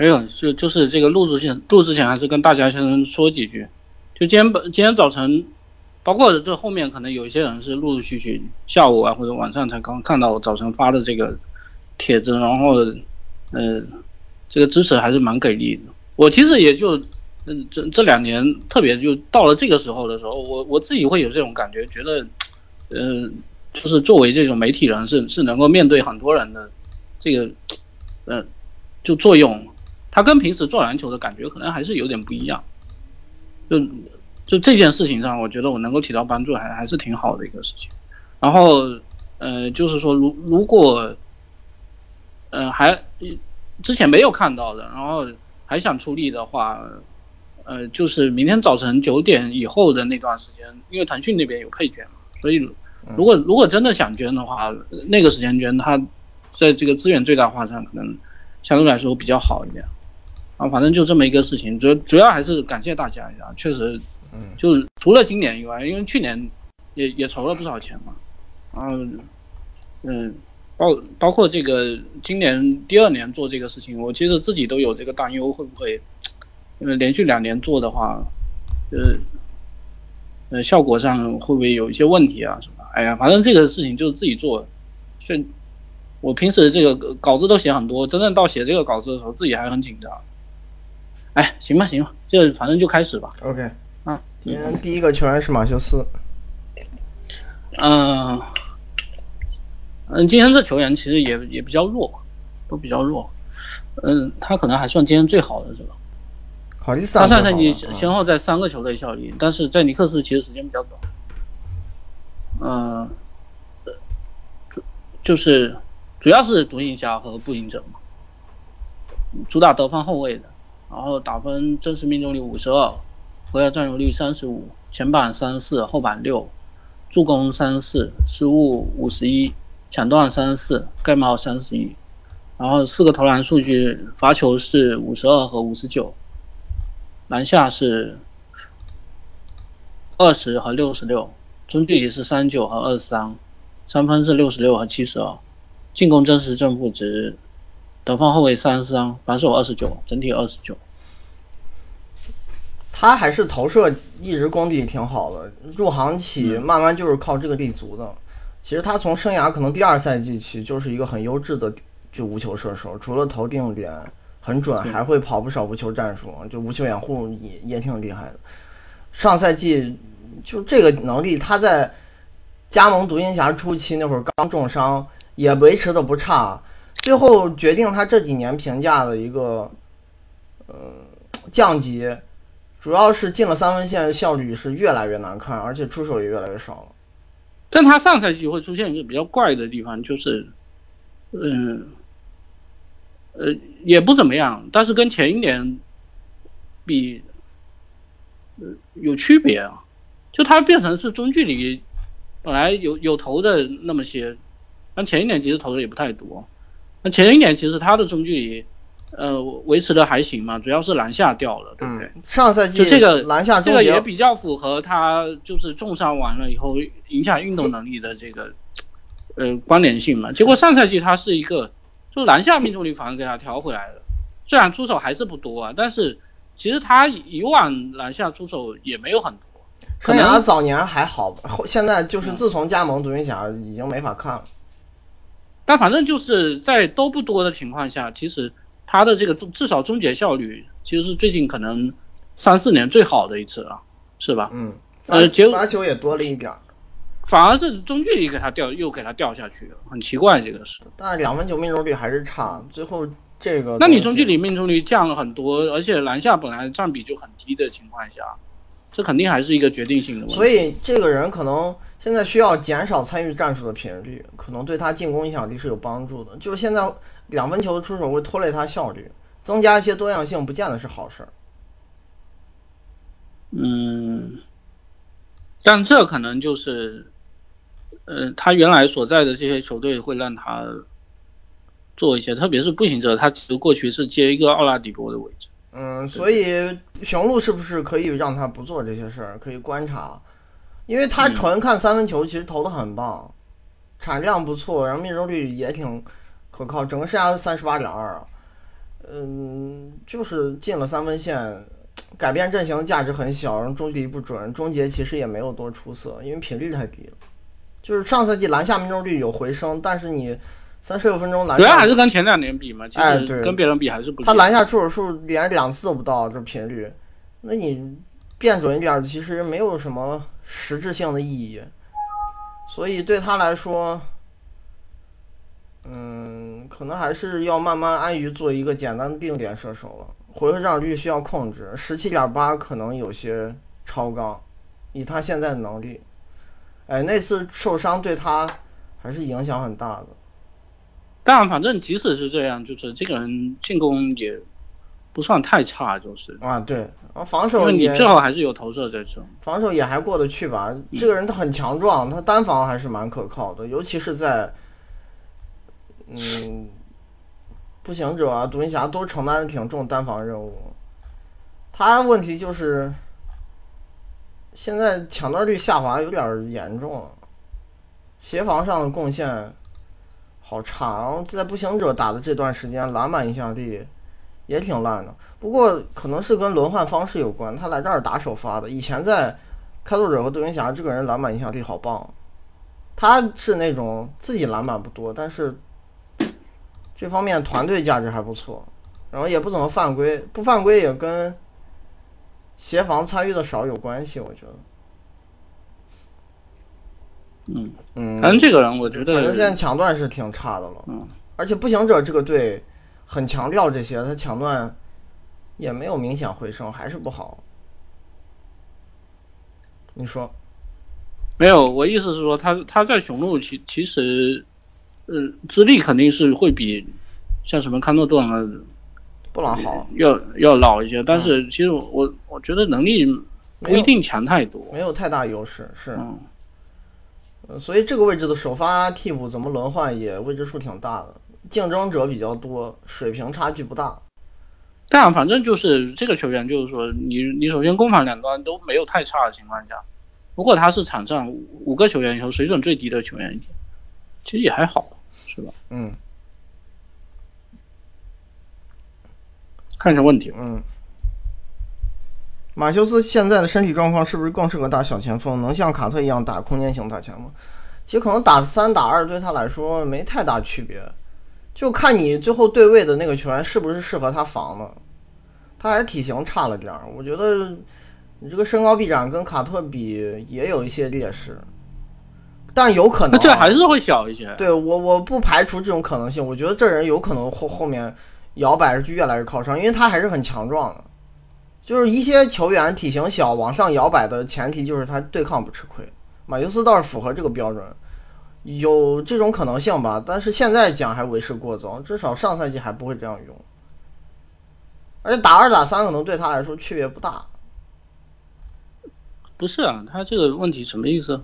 没有，就就是这个录之前，录之前还是跟大家先说几句。就今天本今天早晨，包括这后面可能有一些人是陆陆续续下午啊或者晚上才刚看到我早晨发的这个帖子，然后呃，这个支持还是蛮给力的。我其实也就嗯这这两年，特别就到了这个时候的时候，我我自己会有这种感觉，觉得呃，就是作为这种媒体人是是能够面对很多人的这个呃就作用，他跟平时做篮球的感觉可能还是有点不一样。就就这件事情上，我觉得我能够起到帮助，还还是挺好的一个事情。然后，呃，就是说，如如果，呃，还之前没有看到的，然后还想出力的话，呃，就是明天早晨九点以后的那段时间，因为腾讯那边有配捐嘛，所以如果如果真的想捐的话，那个时间捐，它在这个资源最大化上可能相对来说比较好一点。啊，反正就这么一个事情，主主要还是感谢大家一下，确实，嗯，就是除了今年以外，因为去年也也筹了不少钱嘛，然后，嗯，包包括这个今年第二年做这个事情，我其实自己都有这个担忧，会不会，因为连续两年做的话，呃，呃，效果上会不会有一些问题啊什么？哎呀，反正这个事情就是自己做，就我平时这个稿子都写很多，真正到写这个稿子的时候，自己还很紧张。哎，行吧，行吧，就反正就开始吧。OK，啊，今天第一个球员是马修斯。嗯，嗯，今天这球员其实也也比较弱，都比较弱。嗯，他可能还算今天最好的是吧？他上赛季先后在三个球队效力，但是在尼克斯其实时间比较短。嗯，主就是主要是独行侠和步行者嘛，主打得分后卫的。然后打分真实命中率五十二，回合占有率三十五，前板三十四，后板六，助攻三十四，失误五十一，抢断三十四，盖帽三十一，然后四个投篮数据，罚球是五十二和五十九，篮下是二十和六十六，中距离是三九和二十三，三分是六十六和七十二，进攻真实正负值。得分后卫三十三，防守二十九，整体二十九。他还是投射一直功底挺好的，入行起慢慢就是靠这个立足的。其实他从生涯可能第二赛季起就是一个很优质的就无球射手，除了投定点很准，还会跑不少无球战术，就无球掩护也也挺厉害的。上赛季就这个能力，他在加盟独行侠初期那会儿刚重伤，也维持的不差。最后决定他这几年评价的一个，呃，降级，主要是进了三分线效率是越来越难看，而且出手也越来越少了。但他上赛季会出现一个比较怪的地方，就是，嗯，呃，也不怎么样，但是跟前一年比，呃，有区别啊。就他变成是中距离，本来有有投的那么些，但前一年其实投的也不太多。那前一年其实他的中距离，呃，维持的还行嘛，主要是篮下掉了，对不对？上赛季就这个篮下这个也比较符合他就是重伤完了以后影响运动能力的这个呃关联性嘛。结果上赛季他是一个，就篮下命中率反而给他调回来了，虽然出手还是不多啊，但是其实他以往篮下出手也没有很多。生涯早年还好，后现在就是自从加盟独行侠已经没法看了。但反正就是在都不多的情况下，其实他的这个至少终结效率其实是最近可能三四年最好的一次了，是吧？嗯，呃，罚球也多了一点儿，反而是中距离给他掉又给他掉下去了，很奇怪这个是。但两分球命中率还是差，最后这个那你中距离命中率降了很多，而且篮下本来占比就很低的情况下。这肯定还是一个决定性的问题。所以这个人可能现在需要减少参与战术的频率，可能对他进攻影响力是有帮助的。就是现在两分球的出手会拖累他效率，增加一些多样性不见得是好事儿。嗯，但这可能就是，呃，他原来所在的这些球队会让他做一些，特别是步行者，他其实过去是接一个奥拉迪波的位置。嗯，所以雄鹿是不是可以让他不做这些事儿？可以观察，因为他纯看三分球，其实投的很棒，产量不错，然后命中率也挺可靠，整个生涯三十八点二啊。嗯，就是进了三分线，改变阵型的价值很小，然后中距离不准，终结其实也没有多出色，因为频率太低了。就是上赛季篮下命中率有回升，但是你三十六分钟篮主要还下，是跟前两年比嘛，其哎对跟别人比还是不行。他篮下出手数连两次都不到，这频率，那你变准一点，其实没有什么实质性的意义。所以对他来说，嗯，可能还是要慢慢安于做一个简单的定点射手了。回合占有率需要控制，十七点八可能有些超纲，以他现在的能力。哎，那次受伤对他还是影响很大的。但反正即使是这样，就是这个人进攻也不算太差，就是啊，对，防守也最后还是有投射这种。防守也还过得去吧。这个人他很强壮，他单防还是蛮可靠的，尤其是在嗯步行者啊、独行侠都承担的挺重单防任务。他问题就是现在抢断率下滑有点严重了，协防上的贡献好差，然后在步行者打的这段时间篮板影响力也挺烂的。不过可能是跟轮换方式有关，他来这儿打首发的，以前在开拓者和独行侠，这个人篮板影响力好棒。他是那种自己篮板不多，但是这方面团队价值还不错，然后也不怎么犯规，不犯规也跟协防参与的少有关系，我觉得。嗯嗯，反正这个人我觉得反正现在抢断是挺差的了。嗯，而且步行者这个队很强调这些，他抢断也没有明显回升，还是不好。你说？没有，我意思是说他他在雄鹿其其实，呃，资历肯定是会比像什么康诺顿啊布朗好，要要老一些，但是其实我我觉得能力不一定强太多。没有太大优势，是。嗯，呃所以这个位置的首发替补怎么轮换也未知数挺大的，竞争者比较多，水平差距不大。但反正就是这个球员，就是说你你首先攻防两端都没有太差的情况下，如果他是场上五五个球员里头水准最低的球员，其实也还好，是吧？嗯看一下问题。嗯。马修斯现在的身体状况是不是更适合打小前锋？能像卡特一样打空间型大前锋？其实可能打三打二对他来说没太大区别，就看你最后对位的那个球员是不是适合他防的。他还是体型差了点儿，我觉得你这个身高臂展跟卡特比也有一些劣势，但有可能、啊、这还是会小一些。对我我不排除这种可能性，我觉得这人有可能后后面摇摆是越来越靠上，因为他还是很强壮的。就是一些球员体型小往上摇摆的前提就是他对抗不吃亏，马修斯倒是符合这个标准，有这种可能性吧。但是现在讲还为时过早，至少上赛季还不会这样用。而且打二打三可能对他来说区别不大，不是啊，他这个问题什么意思？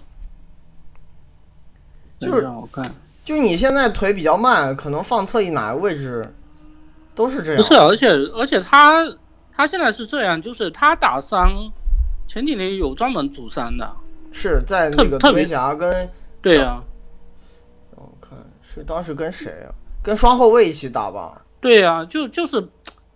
就是让我看，就你现在腿比较慢，可能放侧翼哪个位置都是这样。不是，而且而且他他现在是这样，就是他打三，前几年有专门主三的，是在那个特特别侠跟对呀、是当时跟谁啊？跟双后卫一起打吧？对呀、就就是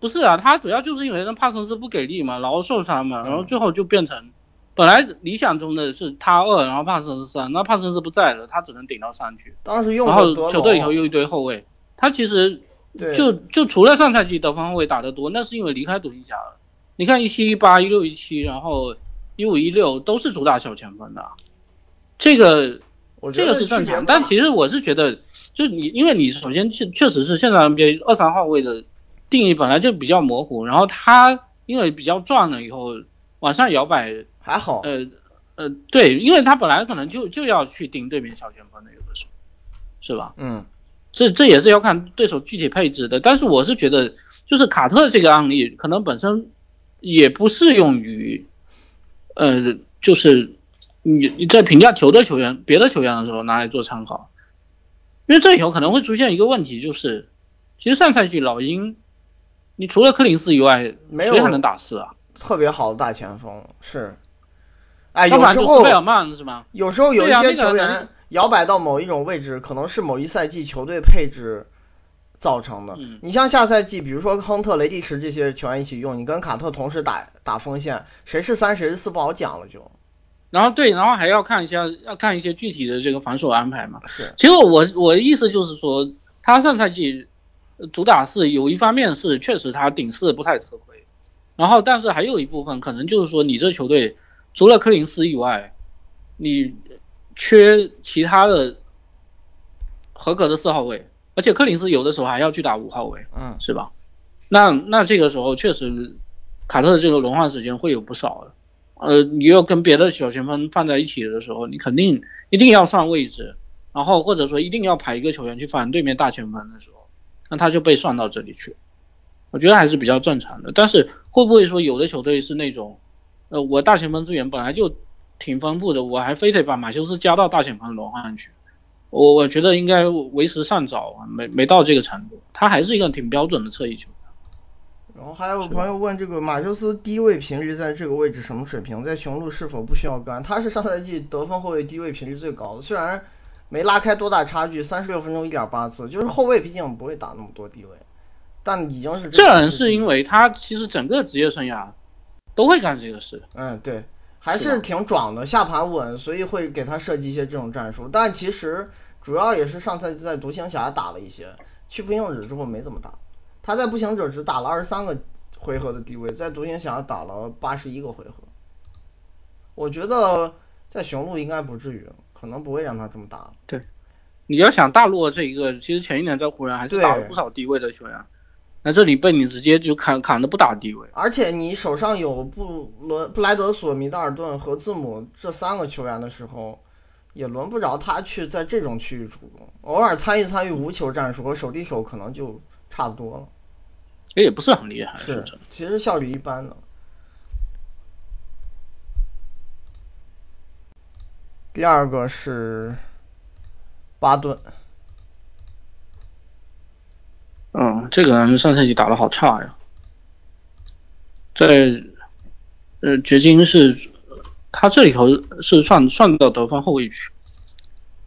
不是啊，他主要就是因为那帕森斯不给力嘛，然后受伤嘛，然后最后就变成本来理想中的是他二，然后帕森斯三，那帕森斯不在了，他只能顶到三去，当时用然后球队以后，又一堆后卫，他其实，就就除了上赛季得分后卫打得多，那是因为离开独行侠了。你看一七一八、一六一七，然后一五一六都是主打小前锋的，这个这个是正常。但其实我是觉得，就你因为你首先确确实是现在 NBA 二三号位的定义本来就比较模糊，然后他因为比较壮了以后往上摇摆，还好，呃呃，对，因为他本来可能就就要去盯对面小前锋的，有的时候是吧？嗯，这这也是要看对手具体配置的，但是我是觉得，就是卡特这个案例可能本身也不适用于，呃，就是你你在评价球队球员、别的球员的时候拿来做参考，因为这里头可能会出现一个问题，就是其实上赛季老鹰，你除了柯林斯以外，没有谁还能打四啊？特别好的大前锋是，哎，有时候贝尔曼是吗？有时候有一些球员摇摆到某一种位置，可能是某一赛季球队配置造成的。嗯你像下赛季，比如说亨特、雷迪什这些球员一起用，你跟卡特同时打打锋线，谁是三谁是四不好讲了就，然后对，然后还要看一下，要看一些具体的这个防守安排嘛。是其实我我的意思就是说，他上赛季呃主打是有一方面是确实他顶四不太吃亏，然后但是还有一部分可能就是说你这球队除了柯林斯以外，你缺其他的合格的四号位，而且柯林斯有的时候还要去打五号位，嗯是吧？那那这个时候确实卡特的这个轮换时间会有不少的。呃，你要跟别的小前锋放在一起的时候，你肯定一定要上位置，然后或者说一定要排一个球员去防对面大前锋的时候，那他就被算到这里去。我觉得还是比较正常的。但是会不会说有的球队是那种，呃，我大前锋资源本来就挺丰富的，我还非得把马修斯加到大前锋轮换去？我我觉得应该为时尚早啊，没没到这个程度。他还是一个挺标准的侧翼球。然后还有朋友问这个马修斯低位频率在这个位置什么水平？在雄鹿是否不需要干？他是上赛季得分后卫低位频率最高的，虽然没拉开多大差距，三十六分钟一点八次，就是后卫毕竟不会打那么多低位，但已经是这个人是因为他其实整个职业生涯都会干这个事。嗯对，还是挺壮的，下盘稳，所以会给他设计一些这种战术。但其实主要也是上赛季在独行侠打了一些，去步行者之后没怎么打。他在步行者只打了二十三个回合的低位，在独行侠打了八十一个回合。我觉得在雄鹿应该不至于，可能不会让他这么打。对你要想大洛这一个，其实前一年在湖人还是打了不少低位的球员，那这里被你直接就砍砍的不打低位。而且你手上有布伦布莱德索、米德尔顿和字母这三个球员的时候，也轮不着他去在这种区域主攻，偶尔参与参与无球战术和手递手可能就差不多了。这也不是很厉害，是其实效率一般的。第二个是巴顿，嗯，这个人上赛季打的好差呀，在呃掘金是，他这里头是算算到得分后卫区，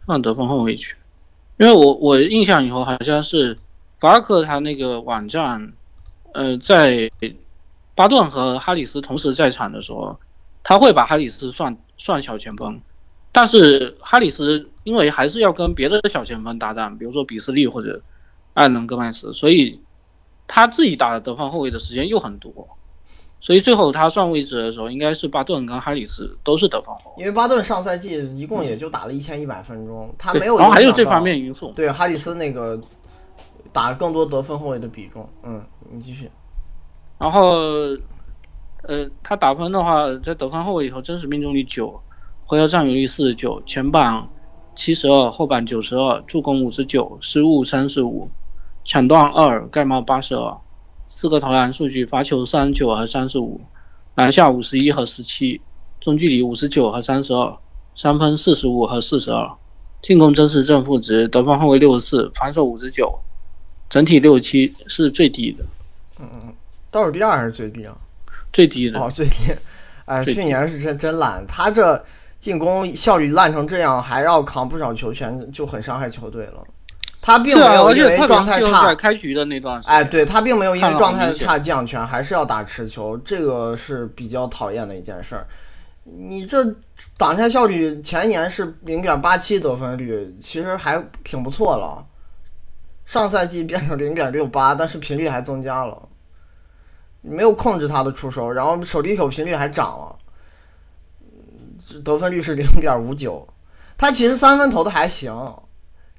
算得分后卫区，因为我我印象以后好像是法尔克他那个网站，呃，在巴顿和哈里斯同时在场的时候，他会把哈里斯算算小前锋，但是哈里斯因为还是要跟别的小前锋搭档，比如说比斯利或者艾伦戈麦斯，所以他自己打的得分后卫的时间又很多，所以最后他算位置的时候，应该是巴顿跟哈里斯都是得分后卫。因为巴顿上赛季一共也就打了一千一百分钟，他没有。然后还有这方。面因素，对哈里斯那个打更多得分后卫的比重，嗯，你继续。然后呃，他打分的话，在得分后卫以后，真实命中率九，回合占有率四十九，前板七十二，后板九十二，助攻五十九，失误三十五，抢断二，盖帽八十二，四个投篮数据，罚球三十九和三十五，篮下五十一和十七，中距离五十九和三十二，三分四十五和四十二，进攻真实正负值，得分后卫六十四，防守五十九，整体六七是最低的，嗯倒数第二还是最低啊？最低的。哦，最低。哎，最去年是真真烂，他这进攻效率烂成这样，还要扛不少球权，就很伤害球队了。他并没有因为状态差开局的那段时间，哎，对他并没有因为状态差降权，还是要打持球，这个是比较讨厌的一件事儿。你这挡拆效率前一年是零点八七得分率，其实还挺不错了。上赛季变成零点六八，但是频率还增加了，没有控制他的出手，然后手递手频率还涨了，得分率是零点五九。他其实三分投的还行，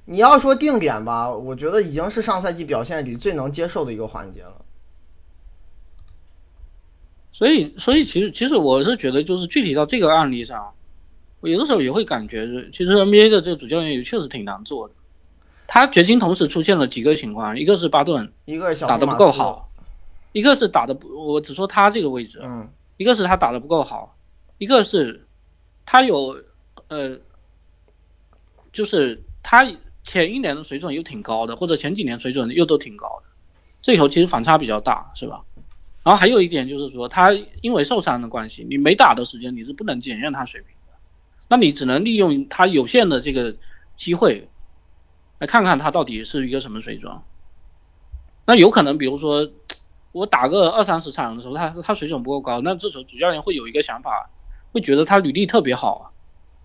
你要说定点吧，我觉得已经是上赛季表现里最能接受的一个环节了。所以所以其实其实我是觉得，就是具体到这个案例上，我有的时候也会感觉，其实 NBA 的这个主教练也确实挺难做的。他掘金同时出现了几个情况，一个是巴顿一个是打得不够好，一个是打的不，我只说他这个位置，嗯，一个是他打的不够好，一个是他有呃，就是他前一年的水准又挺高的，或者前几年水准又都挺高的，这里头其实反差比较大，是吧？然后还有一点就是说，他因为受伤的关系，你没打的时间你是不能检验他水平的，那你只能利用他有限的这个机会，来看看他到底是一个什么水准。那有可能，比如说我打个二三十场的时候，他他水准不够高，那这时候主教练会有一个想法，会觉得他履历特别好，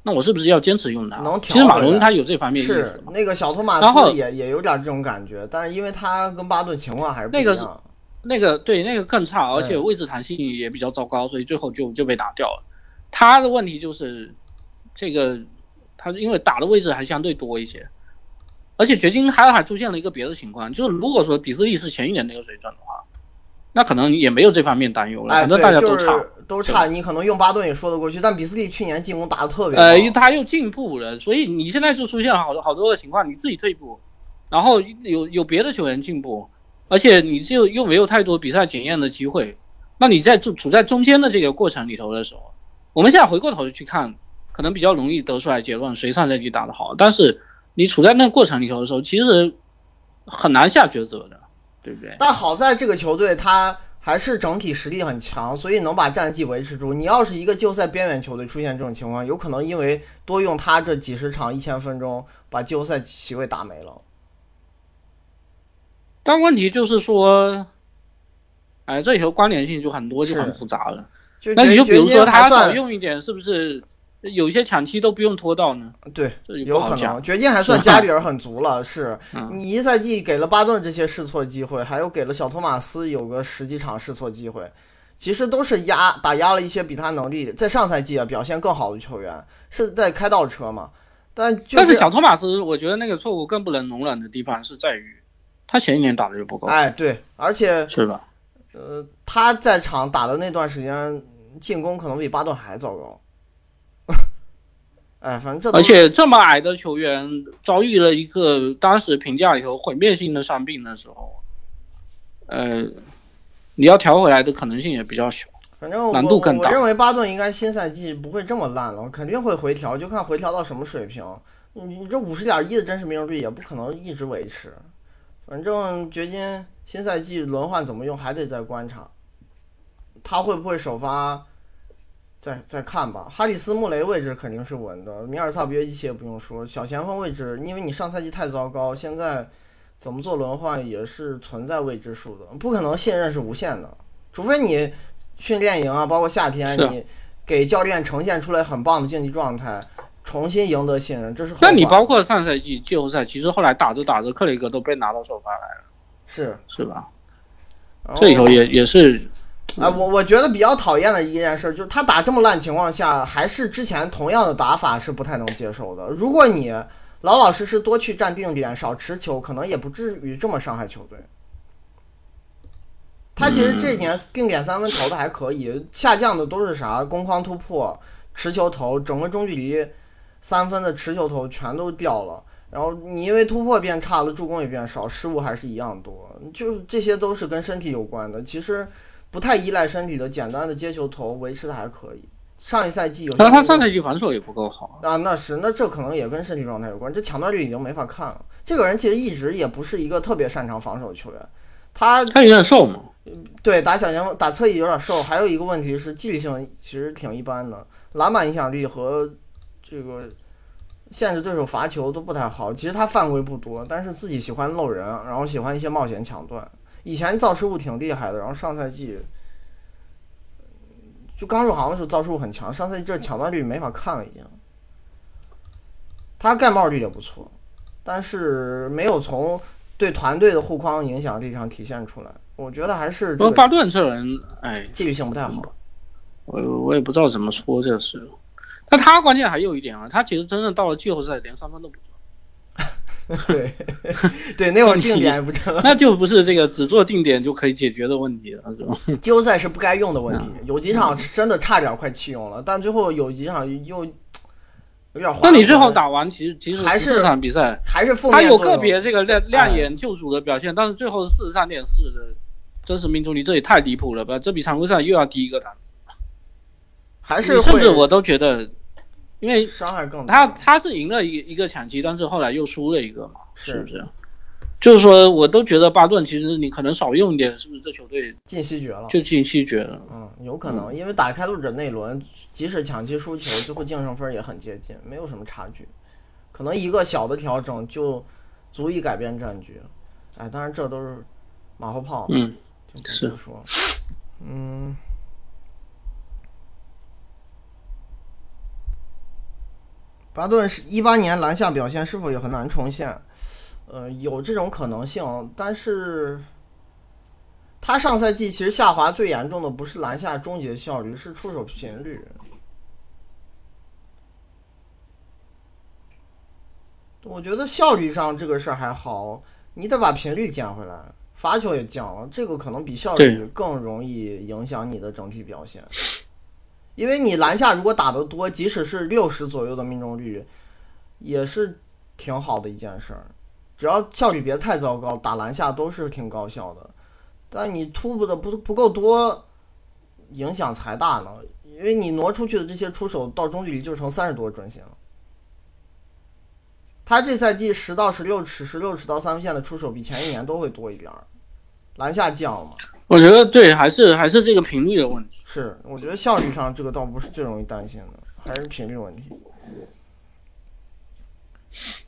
那我是不是要坚持用他？能其实马龙他有这方面意思是那个小托马斯也也有点这种感觉，但是因为他跟巴顿情况还是不一样。那个对那个更差，而且位置弹性也比较糟糕，所以最后就就被打掉了。他的问题就是这个，他因为打的位置还相对多一些，而且掘金还还出现了一个别的情况，就是如果说比斯利是前一年那个水准的话，那可能也没有这方面担忧了。反正大家都差，都差，你可能用巴顿也说得过去。但比斯利去年进攻打的特别好，呃，他又进步了，所以你现在就出现了好多好多的情况，你自己退步，然后有有别的球员进步。而且你就又没有太多比赛检验的机会，那你在处处在中间的这个过程里头的时候，我们现在回过头去看，可能比较容易得出来结论谁上赛季打得好。但是你处在那个过程里头的时候，其实很难下抉择的，对不对？但好在这个球队他还是整体实力很强，所以能把战绩维持住。你要是一个季后赛边缘球队出现这种情况，有可能因为多用他这几十场一千分钟，把季后赛席位打没了。但问题就是说，哎，这里头关联性就很多，就很复杂了。那你就比如说他少用一点，是不是有一些抢七都不用拖到呢？对，有可能。掘金还算家底儿很足了，是 你一赛季给了巴顿这些试错机会，还有给了小托马斯有个十几场试错机会，其实都是压打压了一些比他能力在上赛季啊表现更好的球员，是在开倒车嘛？但但是小托马斯，我觉得那个错误更不能容忍的地方是在于。他前一年打的就不够，哎，对，而且是吧？呃，他在场打的那段时间，进攻可能比巴顿还糟糕。哎，反正这而且这么矮的球员遭遇了一个当时评价里头毁灭性的伤病的时候，呃，你要调回来的可能性也比较小，反正难度更大。我认为巴顿应该新赛季不会这么烂了，肯定会回调，就看回调到什么水平。你你这五十点一的真实命中率也不可能一直维持。反正掘金新赛季轮换怎么用还得再观察，他会不会首发，再再看吧。哈里斯穆雷位置肯定是稳的，米尔萨别基奇也不用说。小前锋位置，因为你上赛季太糟糕，现在怎么做轮换也是存在未知数的，不可能信任是无限的，除非你训练营啊，包括夏天你给教练呈现出来很棒的竞技状态。重新赢得信任，这是。那你包括上赛季季后赛，其实后来打着打着，克雷格都被拿到首发来了，是是吧？这里头也也是，哎，我我觉得比较讨厌的一件事就是他打这么烂情况下，还是之前同样的打法是不太能接受的。如果你老老实实多去站定点，少持球，可能也不至于这么伤害球队。他其实这年定点三分投的还可以，下降的都是啥？攻框突破、持球投，整个中距离。三分的持球投全都掉了，然后你因为突破变差了，助攻也变少，失误还是一样多，就是这些都是跟身体有关的。其实不太依赖身体的简单的接球投维持的还可以。上一赛季有，但他上赛季防守也不够好啊，那是那这可能也跟身体状态有关。这抢断率已经没法看了。这个人其实一直也不是一个特别擅长防守的球员，他他有点瘦嘛，对，打小前锋打侧翼有点瘦。还有一个问题是纪律性其实挺一般的，篮板影响力和。这个限制对手罚球都不太好，其实他犯规不多，但是自己喜欢漏人，然后喜欢一些冒险抢断。以前造失误挺厉害的，然后上赛季就刚入行的时候造失误很强，上赛季这抢断率没法看了已经。他盖帽率也不错，但是没有从对团队的护框影响力上体现出来。我觉得还是巴顿这人，哎，纪律性不太好。我我也不知道怎么说这事。但他关键还有一点啊，他其实真正到了季后赛连三分都不做。对对，那会儿定点不成，那就不是这个只做定点就可以解决的问题了，是吧？季后赛是不该用的问题，有几场真的差点快弃用了，但最后有几场又有点。那你最后打完，其实其实还是这场比赛还是他有个别这个亮亮眼救主的表现，但是最后四十三点四的真实命中率，这也太离谱了吧？这比常规赛又要低一个档次。还是甚至我都觉得。因为伤害更大，他他是赢了一一个抢七，但是后来又输了一个嘛，是不是？就是说，我都觉得巴顿其实你可能少用一点，是不是？这球队进西决了，就进西决了。嗯，有可能，因为打开路者那轮，即使抢七输球，最后净胜分也很接近，没有什么差距，可能一个小的调整就足以改变战局。哎，当然这都是马后炮。嗯，是说，嗯。巴顿是一八年篮下表现是否也很难重现？呃，有这种可能性，但是他上赛季其实下滑最严重的不是篮下终结效率，是出手频率。我觉得效率上这个事儿还好，你得把频率减回来，罚球也降了，这个可能比效率更容易影响你的整体表现。因为你篮下如果打得多，即使是六十左右的命中率，也是挺好的一件事儿。只要效率别太糟糕，打篮下都是挺高效的。但你突破的不不够多，影响才大呢。因为你挪出去的这些出手到中距离就成三十多准星了。他这赛季十到十六尺、十六尺到三分线的出手比前一年都会多一点儿，篮下降了嘛？我觉得对，还是还是这个频率的问题。是，我觉得效率上这个倒不是最容易担心的，还是频率问题。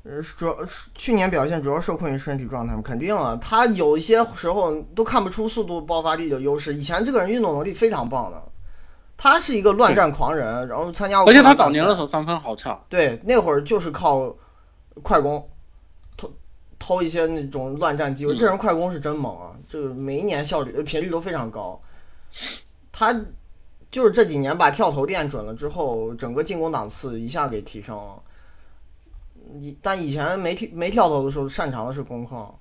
呃，主要去年表现主要受困于身体状态嘛，肯定啊，他有一些时候都看不出速度爆发力的优势。以前这个人运动能力非常棒的，他是一个乱战狂人，然后参加而且他早年的时候三分好差。对，那会儿就是靠快攻。偷一些那种乱战机会，这人快攻是真猛啊！这个每一年效率频率都非常高。他就是这几年把跳投练准了之后，整个进攻档次一下给提升了。以但以前没没跳投的时候，擅长的是攻控。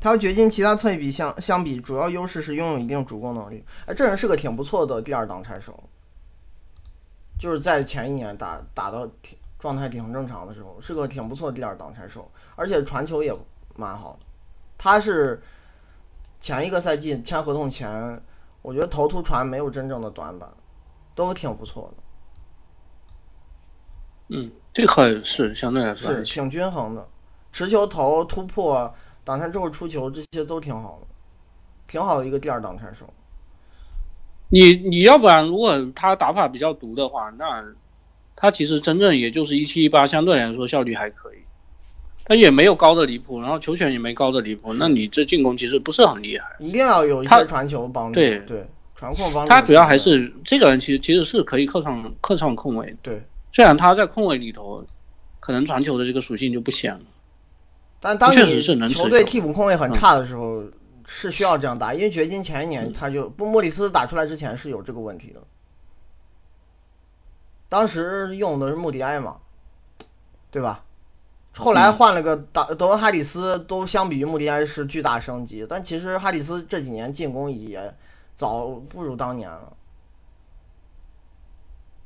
他和掘金其他侧翼比相相比，主要优势是拥有一定主攻能力。哎，这人是个挺不错的第二挡拆手，就是在前一年打打的挺。状态挺正常的时候，是个挺不错的第二挡拆手，而且传球也蛮好的。他是前一个赛季签合同前，我觉得头突传没有真正的短板，都挺不错的。嗯，这个是相对来说是挺均衡的，持球投突破挡拆之后出球这些都挺好的，挺好的一个第二挡拆手。你你要不然如果他打法比较毒的话，那。他其实真正也就是一七一八，相对来说效率还可以，他也没有高的离谱，然后球权也没高的离谱，那你这进攻其实不是很厉害。一定要有一些传球帮助。对对，传控帮助。他主要还是这个人，其实其实是可以客串客串控卫。对，虽然他在控卫里头，可能传球的这个属性就不显了。但当你球队替补控卫很差的时候，是需要这样打，因为掘金前一年他就不莫里斯打出来之前是有这个问题的。当时用的是穆迪埃嘛，对吧？后来换了个德德文哈里斯，都相比于穆迪埃是巨大升级。但其实哈里斯这几年进攻也早不如当年了，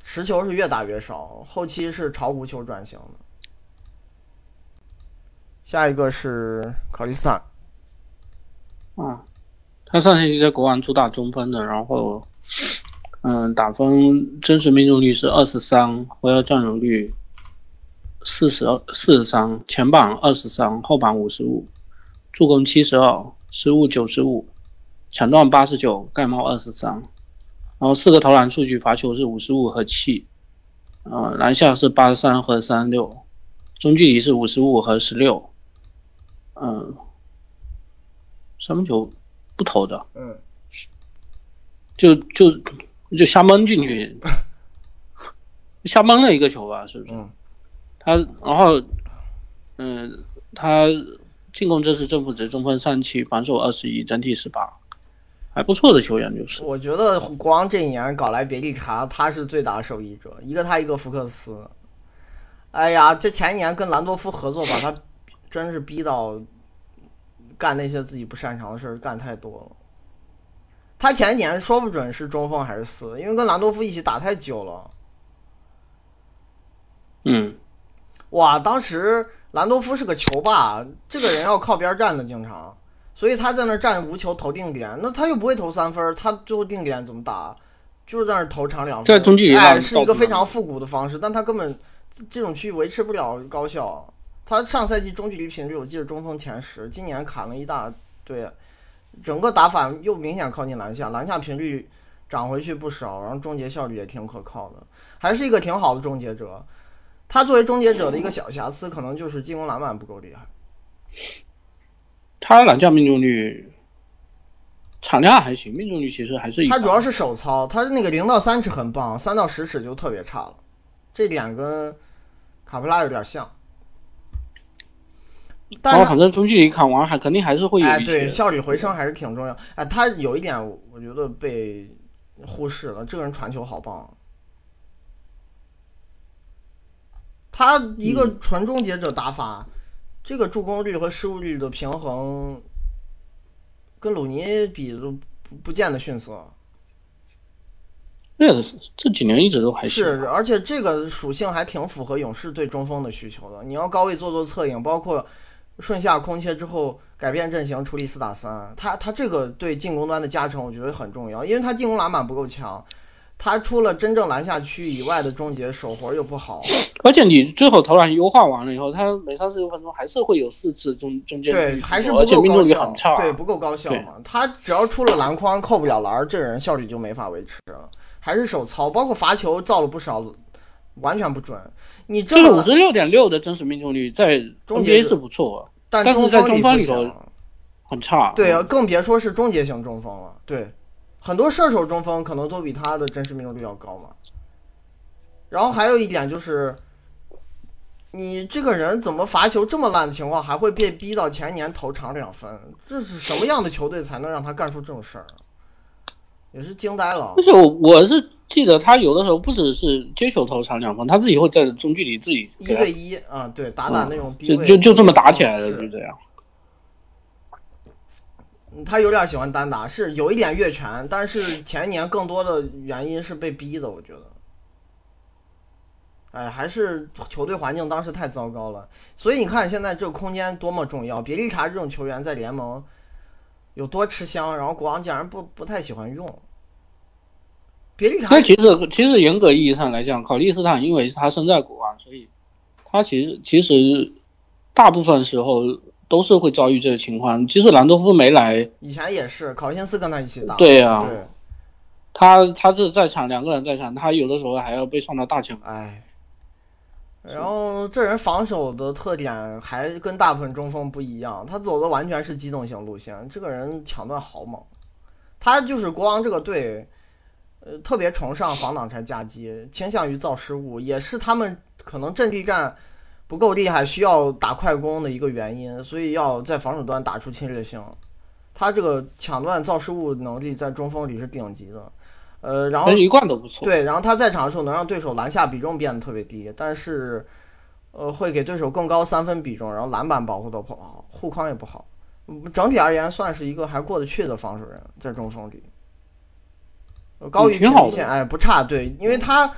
持球是越打越少，后期是朝无球转型的。下一个是考利斯坦，啊，他上赛季在国王主打中锋的，然后。嗯，打分真实命中率是二十三，回合占有率四十二四十三，前榜二十三，后榜五十五，助攻七十二，失误九十五，抢断八十九，盖帽二十三，然后四个投篮数据，罚球是五十五和七，呃，篮下是八十三和三十六，中距离是五十五和十六，嗯，三分球不投的，嗯，就就。就瞎蒙进去，瞎蒙了一个球吧，是不是？他然后，嗯，他进攻这次正负值中锋三七，防守二十一，整体十八，还不错的球员就是。我觉得光这一年搞来别利查，他是最大受益者，一个他一个福克斯。哎呀，这前一年跟兰多夫合作，把他真是逼到干那些自己不擅长的事儿，干太多了。他前一年说不准是中锋还是四，因为跟兰多夫一起打太久了。嗯，哇，当时兰多夫是个球霸，这个人要靠边站的经常，所以他在那站无球投定点，那他又不会投三分，他最后定点怎么打？就是在那投长两分，在中距离哎，是一个非常复古的方式，但他根本这种区域维持不了高效。他上赛季中距离频率我记得中锋前十，今年砍了一大堆。整个打法又明显靠近篮下，篮下频率涨回去不少，然后终结效率也挺可靠的，还是一个挺好的终结者。他作为终结者的一个小瑕疵，可能就是进攻篮板不够厉害。他篮下命中率。产量还行，命中率其实还是。他主要是手操，他那个零到三尺很棒，三到十尺就特别差了。这点跟卡普拉有点像。但是反正中距离砍完还肯定还是会有一些。哎，对，效率回升还是挺重要。哎，他有一点我觉得被忽视了，这个人传球好棒。他一个纯终结者打法，这个助攻率和失误率的平衡。跟鲁尼比都不不见得逊色，对，这几年一直都还是，而且这个属性还挺符合勇士对中锋的需求的。你要高位做做策应，包括顺下空切之后改变阵型处理四打三，他他这个对进攻端的加成我觉得很重要，因为他进攻篮板不够强。他除了真正篮下区以外的终结手活又不好，而且你最后投篮优化完了以后，他每三十六分钟还是会有四次中中间对，还是不够高效，对，不够高效嘛。他只要出了篮筐扣不了篮，这人效率就没法维持了，还是手操，包括罚球造了不少，完全不准。你这个五十六点六的真实命中率在 NBA 是不错，但是在中锋里头很差。对啊，更别说是终结型中锋了。对。很多射手中锋可能都比他的真实命中率要高嘛。然后还有一点就是，你这个人怎么罚球这么烂的情况，还会被逼到前年投长两分？这是什么样的球队才能让他干出这种事儿？也是惊呆了。而且我我是记得他有的时候不只是接球投长两分，他自己会在中距离自己一对一啊，对，打打那种就就就这么打起来的，就这样。他有点喜欢单打，是有一点越权，但是前年更多的原因是被逼的，我觉得。哎，还是球队环境当时太糟糕了，所以你看现在这个空间多么重要。别利察这种球员在联盟有多吃香，然后国王竟然不不太喜欢用。别利察。那其实其实严格意义上来讲，考利斯坦因为他身在国王，所以他其实其实大部分时候。都是会遭遇这个情况。即使兰多夫没来，以前也是考辛斯跟他一起打。对呀，对，他他是在场两个人在场，他有的时候还要被送到大前哎，然后这人防守的特点还跟大部分中锋不一样，他走的完全是机动性路线。这个人抢断好猛，他就是国王这个队，呃，特别崇尚防挡拆夹击，倾向于造失误，也是他们可能阵地战。不够厉害，需要打快攻的一个原因，所以要在防守端打出侵略性。他这个抢断造失误能力在中锋里是顶级的，呃，然后一贯都不错。对，然后他在场的时候能让对手篮下比重变得特别低，但是，呃，会给对手更高三分比重，然后篮板保护的不好，护框也不好。整体而言，算是一个还过得去的防守人，在中锋里，高于平均线，哎，不差。对，因为他。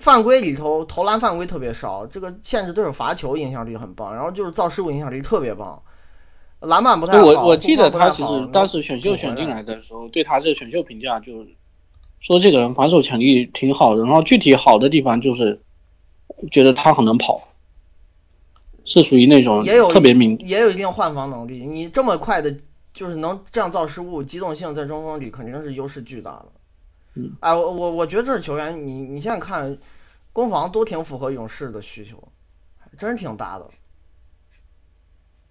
犯规里头投篮犯规特别少，这个限制对手罚球影响力很棒，然后就是造失误影响力特别棒，篮板不太好。我我记得他其实当时选秀选进来的时候，对他这选秀评价就说这个人防守潜力挺好的，然后具体好的地方就是觉得他很能跑，是属于那种也有特别敏，也有一定换防能力。你这么快的，就是能这样造失误，机动性在中锋里肯定是优势巨大的。哎，我我我觉得这球员，你你现在看，攻防都挺符合勇士的需求，真是挺大的，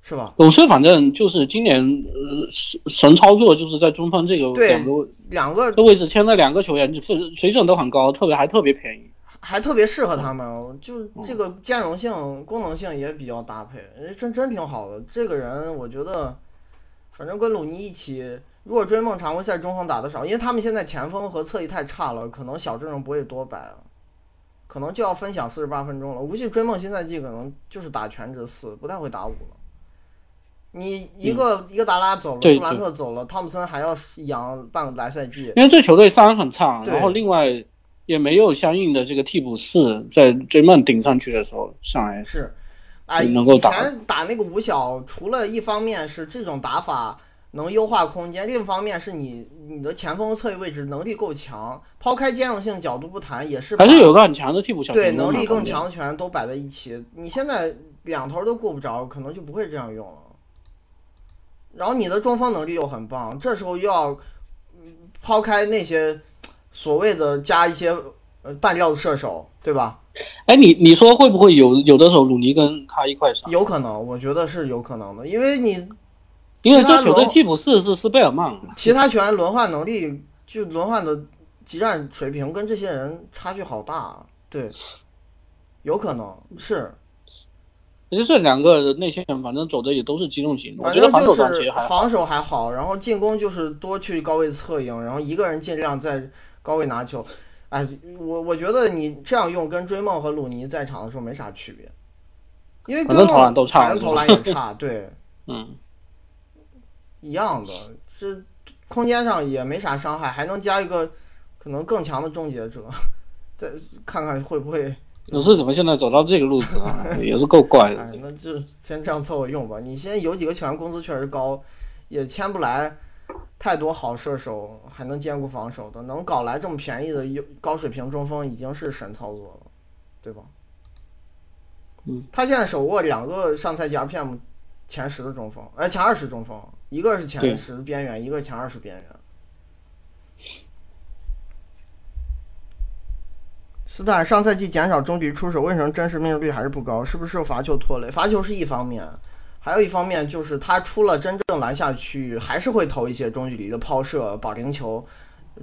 是吧？勇士反正就是今年呃神神操作，就是在中锋这个两个两个的位置签了两个球员，水水准都很高，特别还特别便宜，还特别适合他们，就这个兼容性、功能性也比较搭配，真真挺好的。这个人我觉得，反正跟鲁尼一起。如果追梦常规赛中锋打的少，因为他们现在前锋和侧翼太差了，可能小阵容不会多摆了，可能就要分享四十八分钟了。估计追梦新赛季可能就是打全职四，不太会打五了。你一个一个达拉走了，杜兰特走了，汤普森还要养半个来赛季。因为这球队伤很差，然后另外也没有相应的这个替补四，在追梦顶上去的时候上来是，啊，以前打那个五小，除了一方面是这种打法。能优化空间，另一方面是你你的前锋侧翼位置能力够强，抛开兼容性角度不谈，也是还是有个很强的替补小对能力更强的球员都摆在一起。你现在两头都顾不着，可能就不会这样用了。然后你的中锋能力又很棒，这时候又要抛开那些所谓的加一些呃半吊子射手，对吧？哎，你你说会不会有有的时候鲁尼跟他一块上？有可能，我觉得是有可能的，因为你。因为这球队替补四是斯贝尔曼，其他球员轮换能力就轮换的激战水平跟这些人差距好大，对，有可能是。其实这两个内线反正走的也都是机动型，我觉得防守上其实还防守还好，然后进攻就是多去高位策应，然后一个人尽量在高位拿球。哎，我我觉得你这样用跟追梦和鲁尼在场的时候没啥区别，因为追梦投篮都差，投篮也差，对，嗯，一样的，这空间上也没啥伤害，还能加一个可能更强的终结者，再看看会不会。勇士怎么现在走到这个路子啊？也是够怪的。那就先这样凑合用吧。你现在有几个球员工资确实高，也签不来太多好射手，还能兼顾防守的，能搞来这么便宜的优高水平中锋，已经是神操作了，对吧？嗯。他现在手握两个上赛季 RPM 前十的中锋，哎，前二十中锋，一个是前十边缘，一个前二十边缘。斯坦上赛季减少中距出手，为什么真实命中率还是不高？是不是受罚球拖累？罚球是一方面，还有一方面就是他出了真正篮下区域，还是会投一些中距离的抛射、保龄球，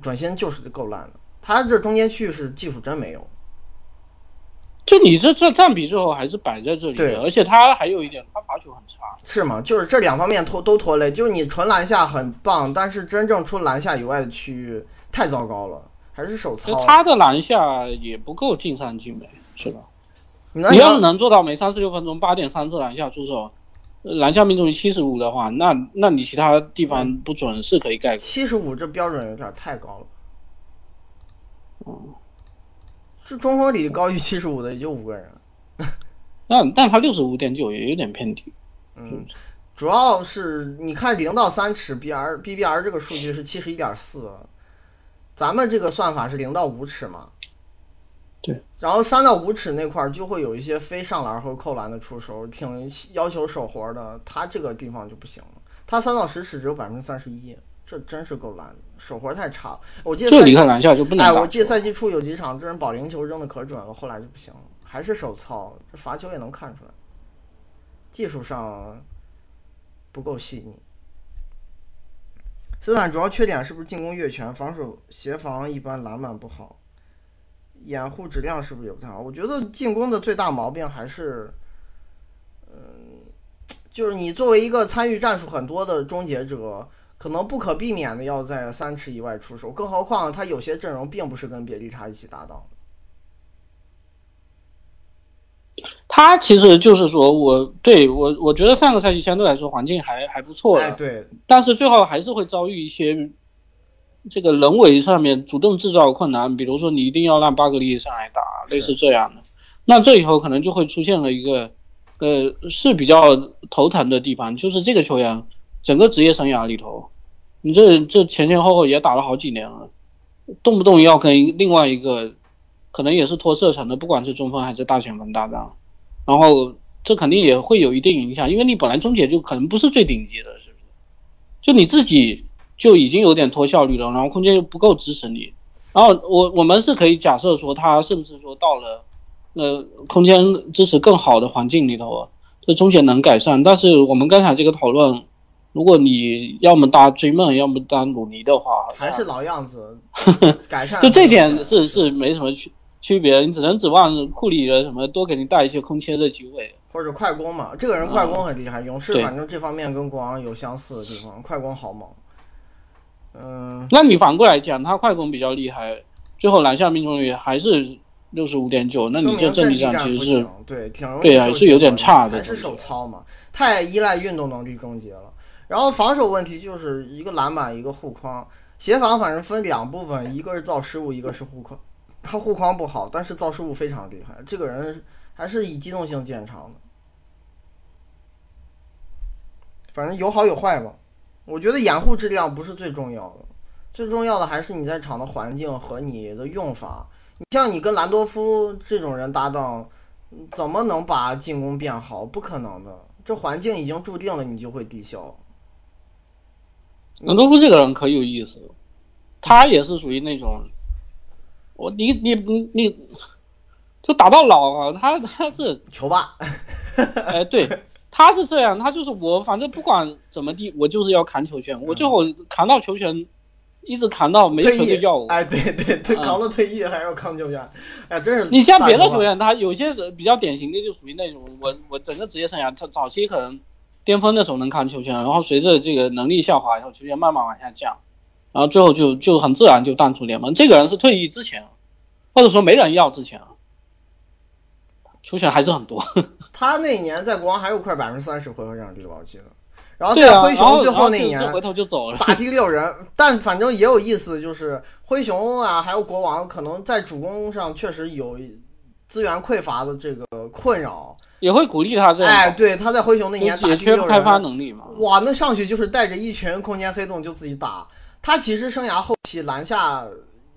转身就是够烂的。他这中间区域是技术真没有。就你这这占比最后还是摆在这里，对，而且他还有一点，他罚球很差。是吗？就是这两方面拖都拖累，就是你纯篮下很棒，但是真正出篮下以外的区域太糟糕了。还是手操，他的篮下也不够尽善尽美，是吧？你要是能做到每三十六分钟八点三次篮下出手，篮下命中率七十五的话，那那你其他地方不准是可以盖。七十五这标准有点太高了。嗯，是中锋里高于七十五的也就五个人。那但他六十五点九也有点偏低。嗯，主要是你看零到三尺 B R B B R 这个数据是七十一点四。咱们这个算法是零到五尺嘛？对。然后三到五尺那块儿就会有一些非上篮和扣篮的出手，挺要求手活的。他这个地方就不行了。他三到十尺只有百分之三十一，这真是够烂的，手活太差。我记得这离开篮下就不能哎，我记得赛季初有几场这人保龄球扔的可准了，后来就不行了，还是手糙。这罚球也能看出来，技术上不够细腻。斯坦主要缺点是不是进攻越权，防守协防一般，篮板不好，掩护质量是不是也不太好？我觉得进攻的最大毛病还是，嗯，就是你作为一个参与战术很多的终结者，可能不可避免的要在三尺以外出手，更何况他有些阵容并不是跟别利查一起搭档。他其实就是说，我对我我觉得上个赛季相对来说环境还还不错的，对。但是最后还是会遭遇一些这个人为上面主动制造困难，比如说你一定要让巴格利上来打，类似这样的。那这以后可能就会出现了一个呃是比较头疼的地方，就是这个球员整个职业生涯里头，你这这前前后后也打了好几年了，动不动要跟另外一个可能也是拖射程的，不管是中锋还是大前锋搭档。然后这肯定也会有一定影响，因为你本来终结就可能不是最顶级的，是不是？就你自己就已经有点拖效率了，然后空间又不够支持你。然后我我们是可以假设说他是不是说到了呃空间支持更好的环境里头，这终结能改善。但是我们刚才这个讨论，如果你要么搭追梦，要么搭鲁尼的话，还是老样子，改善就这点是是没什么区。区别，你只能指望库里的什么多给你带一些空切的机会，或者快攻嘛。这个人快攻很厉害，勇士反正这方面跟国王有相似的地方，快攻好猛。嗯，那你反过来讲，他快攻比较厉害，最后篮下命中率还是六十五点九，那你这阵地上其实是对挺容易对还是有点差的，还是手糙嘛，太依赖运动能力终结了。然后防守问题就是一个篮板一个护框，协防反正分两部分，一个是造失误，一个是护框。他护框不好，但是造失误非常厉害。这个人还是以机动性见长的。反正有好有坏吧。我觉得掩护质量不是最重要的，最重要的还是你在场的环境和你的用法。你像你跟兰多夫这种人搭档，怎么能把进攻变好？不可能的。这环境已经注定了，你就会低效。兰多夫这个人可有意思，他也是属于那种。我你你你你，就打到老啊！他他是球霸，哎，对他是这样，他就是我，反正不管怎么地，我就是要扛球权，我最后扛到球权，一直扛到没球队要我。哎，对对对，扛到退役还要扛球权，哎，真是。你像别的球员，他有些比较典型的就属于那种，我我整个职业生涯，他早期可能巅峰的时候能扛球权，然后随着这个能力下滑以后，球权慢慢往下降，然后最后就就很自然就淡出联盟。这个人是退役之前，或者说没人要之前。球权还是很多，他那年在国王还有快百分之三十回合占有率吧，我记得。然后在灰熊最后那年回头就走了，打第六人。但反正也有意思，就是灰熊啊，还有国王，可能在主攻上确实有资源匮乏的这个困扰，也会鼓励他这样。哎，对，他在灰熊那年打第六人，开发能力嘛。哇，那上去就是带着一群空间黑洞就自己打。他其实生涯后期篮下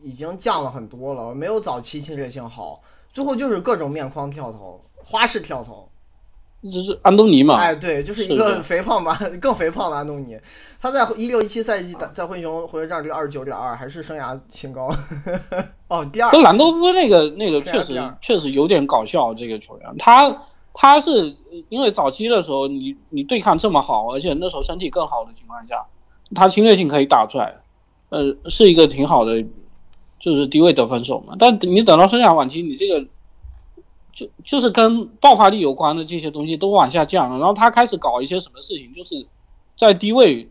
已经降了很多了，没有早期侵略性好。最后就是各种面框跳投、花式跳投，就是安东尼嘛。哎，对，就是一个肥胖吧、更肥胖的安东尼。他在一六一七赛季在灰熊回合占有率二十九点二，还是生涯新高。哦，第二。跟兰多夫那个那个确实确实有点搞笑，这个球员他他是因为早期的时候你你对抗这么好，而且那时候身体更好的情况下，他侵略性可以打出来，呃，是一个挺好的。就是低位得分手嘛，但你等到生涯晚期，你这个就就是跟爆发力有关的这些东西都往下降了。然后他开始搞一些什么事情，就是在低位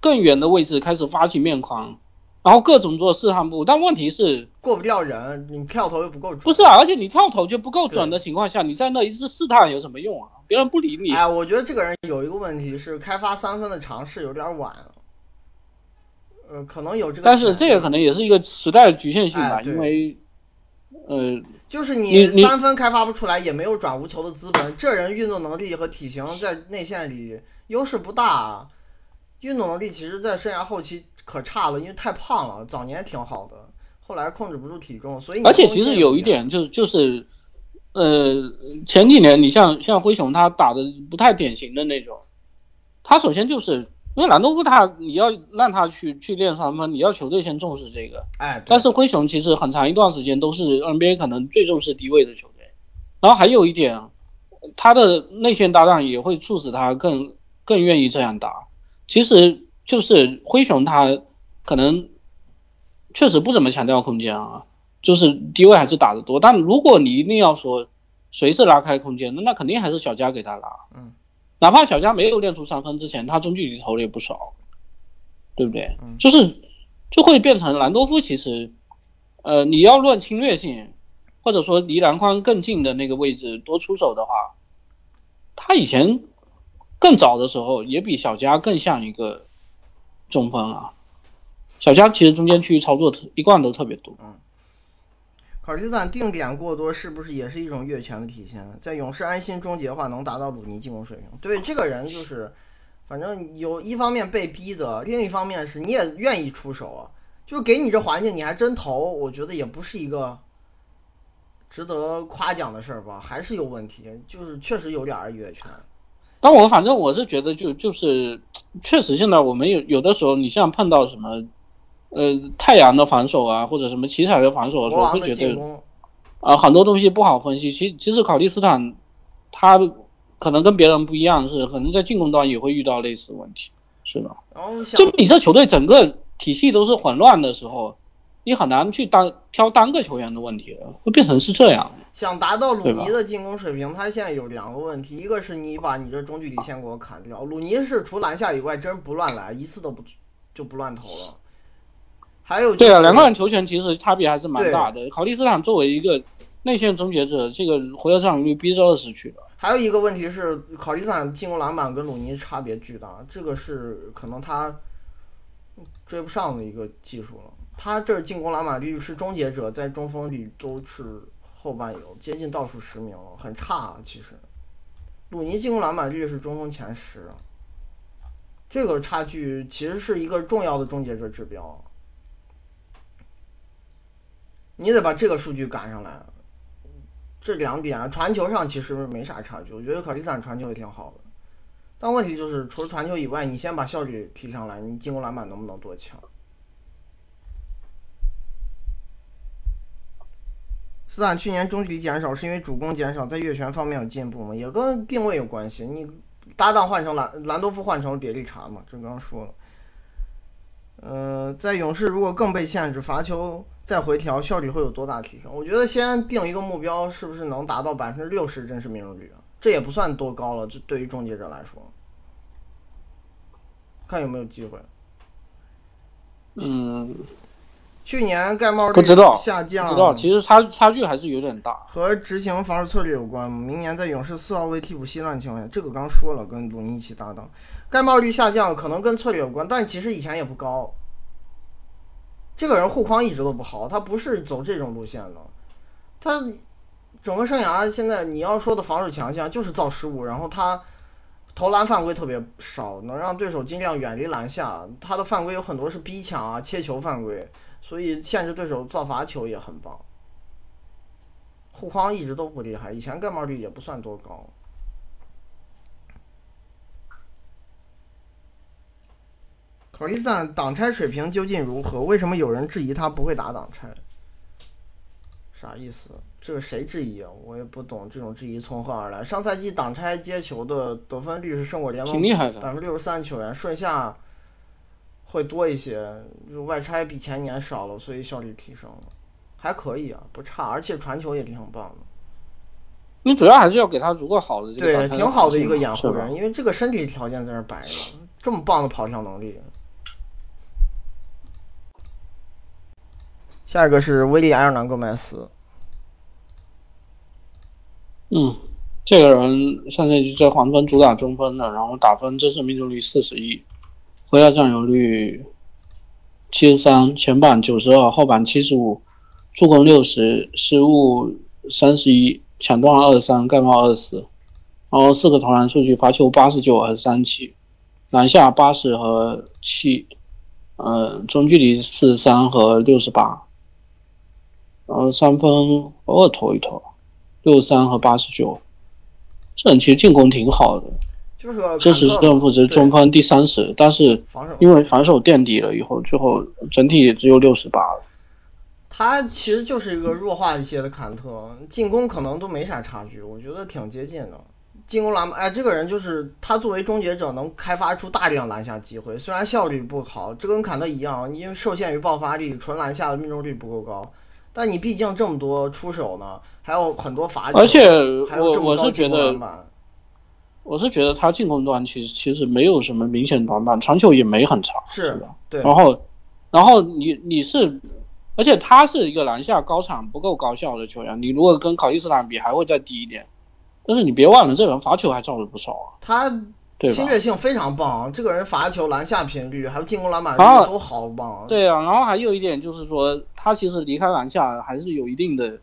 更远的位置开始发起面框，然后各种做试探步。但问题是过不掉人，你跳投又不够准。不是啊，而且你跳投就不够准的情况下，你在那一直试探有什么用啊？别人不理你。哎，我觉得这个人有一个问题是开发三分的尝试有点晚。呃，可能有这个，但是这个可能也是一个时代的局限性吧，因为，呃，就是你三分开发不出来，也没有转无球的资本。这人运动能力和体型在内线里优势不大，运动能力其实，在生涯后期可差了，因为太胖了。早年挺好的，后来控制不住体重，所以而且其实有一点就就是，呃，前几年你像像灰熊，他打的不太典型的那种，他首先就是。因为兰多夫他，你要让他去去练三分，你要球队先重视这个。哎，但是灰熊其实很长一段时间都是 NBA 可能最重视低位的球队。然后还有一点，他的内线搭档也会促使他更更愿意这样打。其实就是灰熊他可能确实不怎么强调空间啊，就是低位还是打得多。但如果你一定要说谁是拉开空间的，那肯定还是小加给他拉。嗯。哪怕小加没有练出三分之前，他中距离投的也不少，对不对？就是就会变成兰多夫。其实，呃，你要论侵略性，或者说离篮筐更近的那个位置多出手的话，他以前更早的时候也比小加更像一个中锋啊。小加其实中间区域操作特一贯都特别多。嗯考利斯坦定点过多是不是也是一种越权的体现？在勇士安心终结的话，能达到鲁尼进攻水平。对这个人就是，反正有一方面被逼的，另一方面是你也愿意出手啊。就给你这环境，你还真投，我觉得也不是一个值得夸奖的事儿吧？还是有问题，就是确实有点越权。但我反正我是觉得，就就是确实现在我们有有的时候，你像碰到什么。呃，太阳的防守啊，或者什么奇才的防守的时候，会觉得啊，很多东西不好分析。其其实考利斯坦他可能跟别人不一样，是可能在进攻端也会遇到类似问题，是吧？就你这球队整个体系都是混乱的时候，你很难去单挑单个球员的问题，会变成是这样。想达到鲁尼的进攻水平，他现在有两个问题，一个是你把你这中距离线给我砍掉。鲁尼是除篮下以外，真不乱来，一次都不就不乱投了。还有对啊，两个人球权其实差别还是蛮大的。考利斯坦作为一个内线终结者，这个回合占有率逼着二十去了。还有一个问题是，考利斯坦进攻篮板跟鲁尼差别巨大，这个是可能他追不上的一个技术了。他这进攻篮板率是终结者在中锋里都是后半游，接近倒数十名了，很差。啊其实，鲁尼进攻篮板率是中锋前十，这个差距其实是一个重要的终结者指标。你得把这个数据赶上来，这两点传球上其实没啥差距，我觉得考利斯坦传球也挺好的，但问题就是除了传球以外，你先把效率提上来，你进攻篮板能不能多强？斯坦去年中距离减少是因为主攻减少，在越权方面有进步吗？也跟定位有关系。你搭档换成兰兰多夫换成了别利查嘛，这刚刚说了。呃，在勇士如果更被限制，罚球再回调，效率会有多大提升？我觉得先定一个目标，是不是能达到百分之六十真实命中率啊？这也不算多高了，这对于终结者来说，看有没有机会。嗯，去年盖帽率不知道下降，不知道，其实差差距还是有点大。和执行防守策略有关。明年在勇士四号位替补稀烂情况下，这个刚说了，跟鲁尼一起搭档，盖帽率下降可能跟策略有关，但其实以前也不高。这个人护框一直都不好，他不是走这种路线的，他整个生涯现在你要说的防守强项就是造失误，然后他投篮犯规特别少，能让对手尽量远离篮下。他的犯规有很多是逼抢啊、切球犯规，所以限制对手造罚球也很棒。护框一直都不厉害，以前盖帽率也不算多高。考伊赞挡拆水平究竟如何？为什么有人质疑他不会打挡拆？啥意思？这个谁质疑啊？我也不懂这种质疑从何而来。上赛季挡拆接球的得分率是胜过联盟挺厉害的百分之六十三球员，顺下会多一些，就外拆比前年少了，所以效率提升了，还可以啊，不差，而且传球也挺棒的。你主要还是要给他足够好的这个对，挺好的一个掩护人，因为这个身体条件在那摆着，这么棒的跑跳能力。下一个是威利埃尔南戈麦斯，嗯，这个人上赛季在黄蜂主打中锋的，然后打分真实命中率四十一，回合占有率七十三，前板九十二，后板七十五，助攻六十，失误三十一，抢断二十三，盖帽二十四，然后四个投篮数据，罚球八十九和三七，篮下八十和七，呃，中距离四十三和六十八，然后三分偶尔投一投。六三和八十九，这人其实进攻挺好的，就是个真实坎特正负值中锋第三十，但是防守，因为防守垫底了以后，最后整体也只有六十八了。他其实就是一个弱化一些的坎特，进攻可能都没啥差距，我觉得挺接近的。进攻篮板，哎，这个人就是他作为终结者能开发出大量篮下机会，虽然效率不好，这跟坎特一样，因为受限于爆发力，纯篮下的命中率不够高。但你毕竟这么多出手呢，还有很多罚球，而且还有这么高进攻是觉得篮板我是觉得他进攻端其实其实没有什么明显短板，传球也没很差，是的？对，然后，然后你你是，而且他是一个篮下高产不够高效的球员，你如果跟考伊斯坦比还会再低一点，但是你别忘了这人罚球还造了不少啊，他对侵？略性非常棒，这个人罚球、篮下频率还有进攻篮板啊率都好棒。对啊，然后还有一点就是说，他其实离开篮下还是有一定的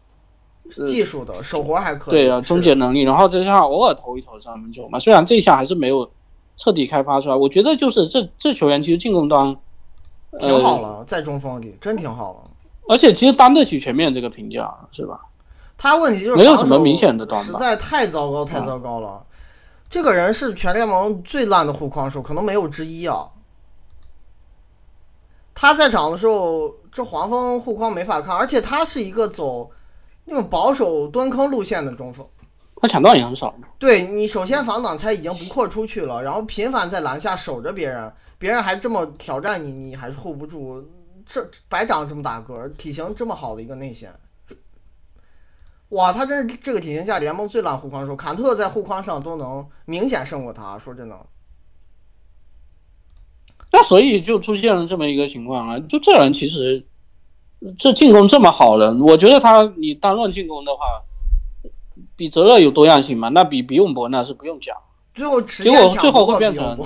技术的手活还可以。对啊终结能力，然后再加上偶尔投一投三分球嘛，虽然这一项还是没有彻底开发出来，我觉得就是这这球员其实进攻端挺好呃，了，在中锋里真挺好了。而且其实担得起全面这个评价，是吧？他问题就是没有什么明显的短板实在太糟糕，太糟糕了。这个人是全联盟最烂的护框手，可能没有之一啊。他在场的时候，这黄蜂护框没法看，而且他是一个走那种保守蹲坑路线的中锋。他抢断也很少嘛。对你首先防挡拆已经不扩出去了，然后频繁在篮下守着别人，别人还这么挑战你，你还是 hold 不住。这白长这么大个，体型这么好的一个内线，哇，他真是这个体型下联盟最烂护框手。坎特在护框上都能明显胜过他，说真的。那所以就出现了这么一个情况啊，就这人其实这进攻这么好了，我觉得他你单论进攻的话，比泽勒有多样性嘛？那比比永博那是不用讲。最后结果最后会变成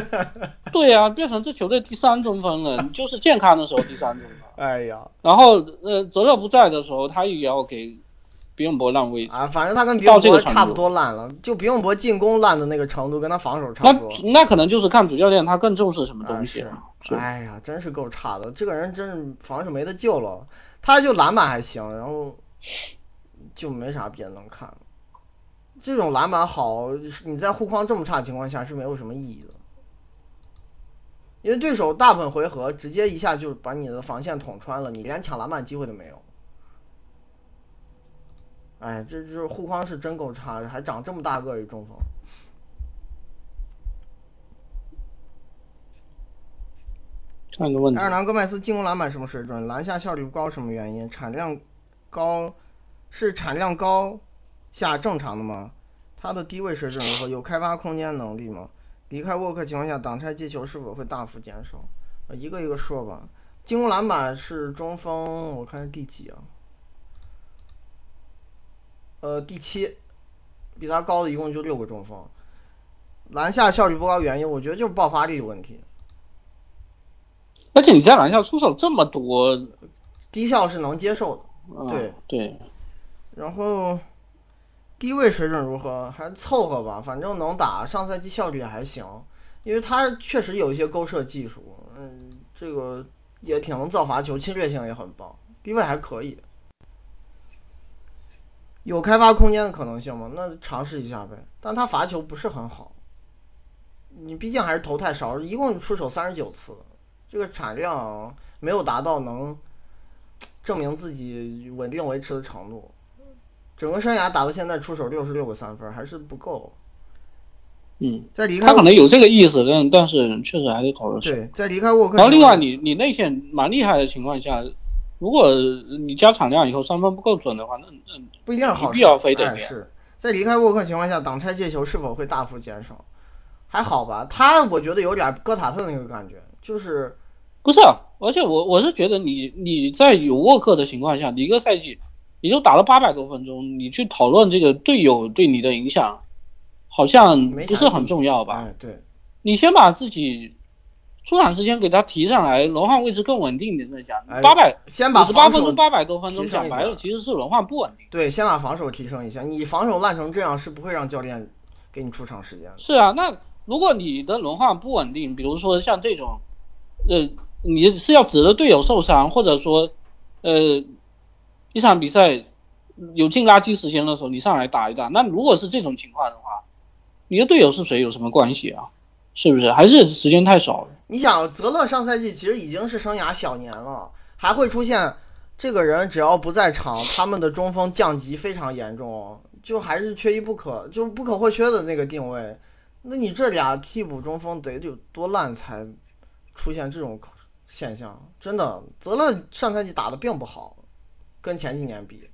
对呀、变成这球队第三中锋了，你 就是健康的时候第三中锋，哎呀然后呃泽勒不在的时候，他也要给比永博烂位置。啊，反正他跟比到永博差不多烂了，就比永博进攻烂的那个程度，跟他防守差不多。那可能就是看主教练他更重视什么啊东西哎呀，真是够差的，这个人真是防守没得救了。他就篮板还行，然后就没啥别的能看。这种篮板好，你在护框这么差的情况下是没有什么意义的，因为对手大部分回合直接一下就把你的防线捅穿了，你连抢篮板机会都没有。哎，这就是护框是真够差的，还长这么大个一中锋。换个问题。埃尔南戈麦斯进攻篮板什么水准？篮下效率不高什么原因？产量高是产量高下正常的吗？他的低位水准如何？有开发空间能力吗？离开沃克情况下，挡拆接球是否会大幅减少？一个一个说吧。进攻篮板是中锋，我看是第几啊？呃，第七，比他高的一共就六个中锋。篮下效率不高原因，我觉得就是爆发力的问题。而且你在篮下出手这么多，低效是能接受的。嗯、对对，然后低位水准如何？还凑合吧，反正能打。上赛季效率也还行，因为他确实有一些勾射技术，嗯，这个也挺能造罚球，侵略性也很棒，低位还可以。有开发空间的可能性吗？那尝试一下呗。但他罚球不是很好，你毕竟还是投太少，一共出手三十九次，这个产量没有达到能证明自己稳定维持的程度。整个生涯打到现在出手六十六个三分，还是不够。嗯，在离开他可能有这个意思，但但是确实还得考虑。对，在离开沃克，然后另外你你内线蛮厉害的情况下，如果你加产量以后三分不够准的话，那那不一定好必要非得是在离开沃克情况下，挡拆借球是否会大幅减少？还好吧，他我觉得有点戈塔特那个感觉，就是不是啊，而且我我是觉得你你在有沃克的情况下，你一个赛季也就打了八百多分钟，你去讨论这个队友对你的影响，好像不是很重要吧？哎，对，你先把自己出场时间给他提上来，轮换位置更稳定一点再讲哎。八百先把八分钟、八百多分钟，讲白了其实是轮换不稳定。对，先把防守提升一下。你防守烂成这样，是不会让教练给你出场时间的。是啊，那如果你的轮换不稳定，比如说像这种，呃，你是要指着队友受伤，或者说，呃，一场比赛有进垃圾时间的时候，你上来打一打。那如果是这种情况的话，你的队友是谁有什么关系啊？是不是？还是时间太少了？你想，泽勒上赛季其实已经是生涯小年了，还会出现这个人只要不在场，他们的中锋降级非常严重，就还是缺一不可，就不可或缺的那个定位。那你这俩替补中锋得有多烂才出现这种现象？真的，泽勒上赛季打的并不好，跟前几年比，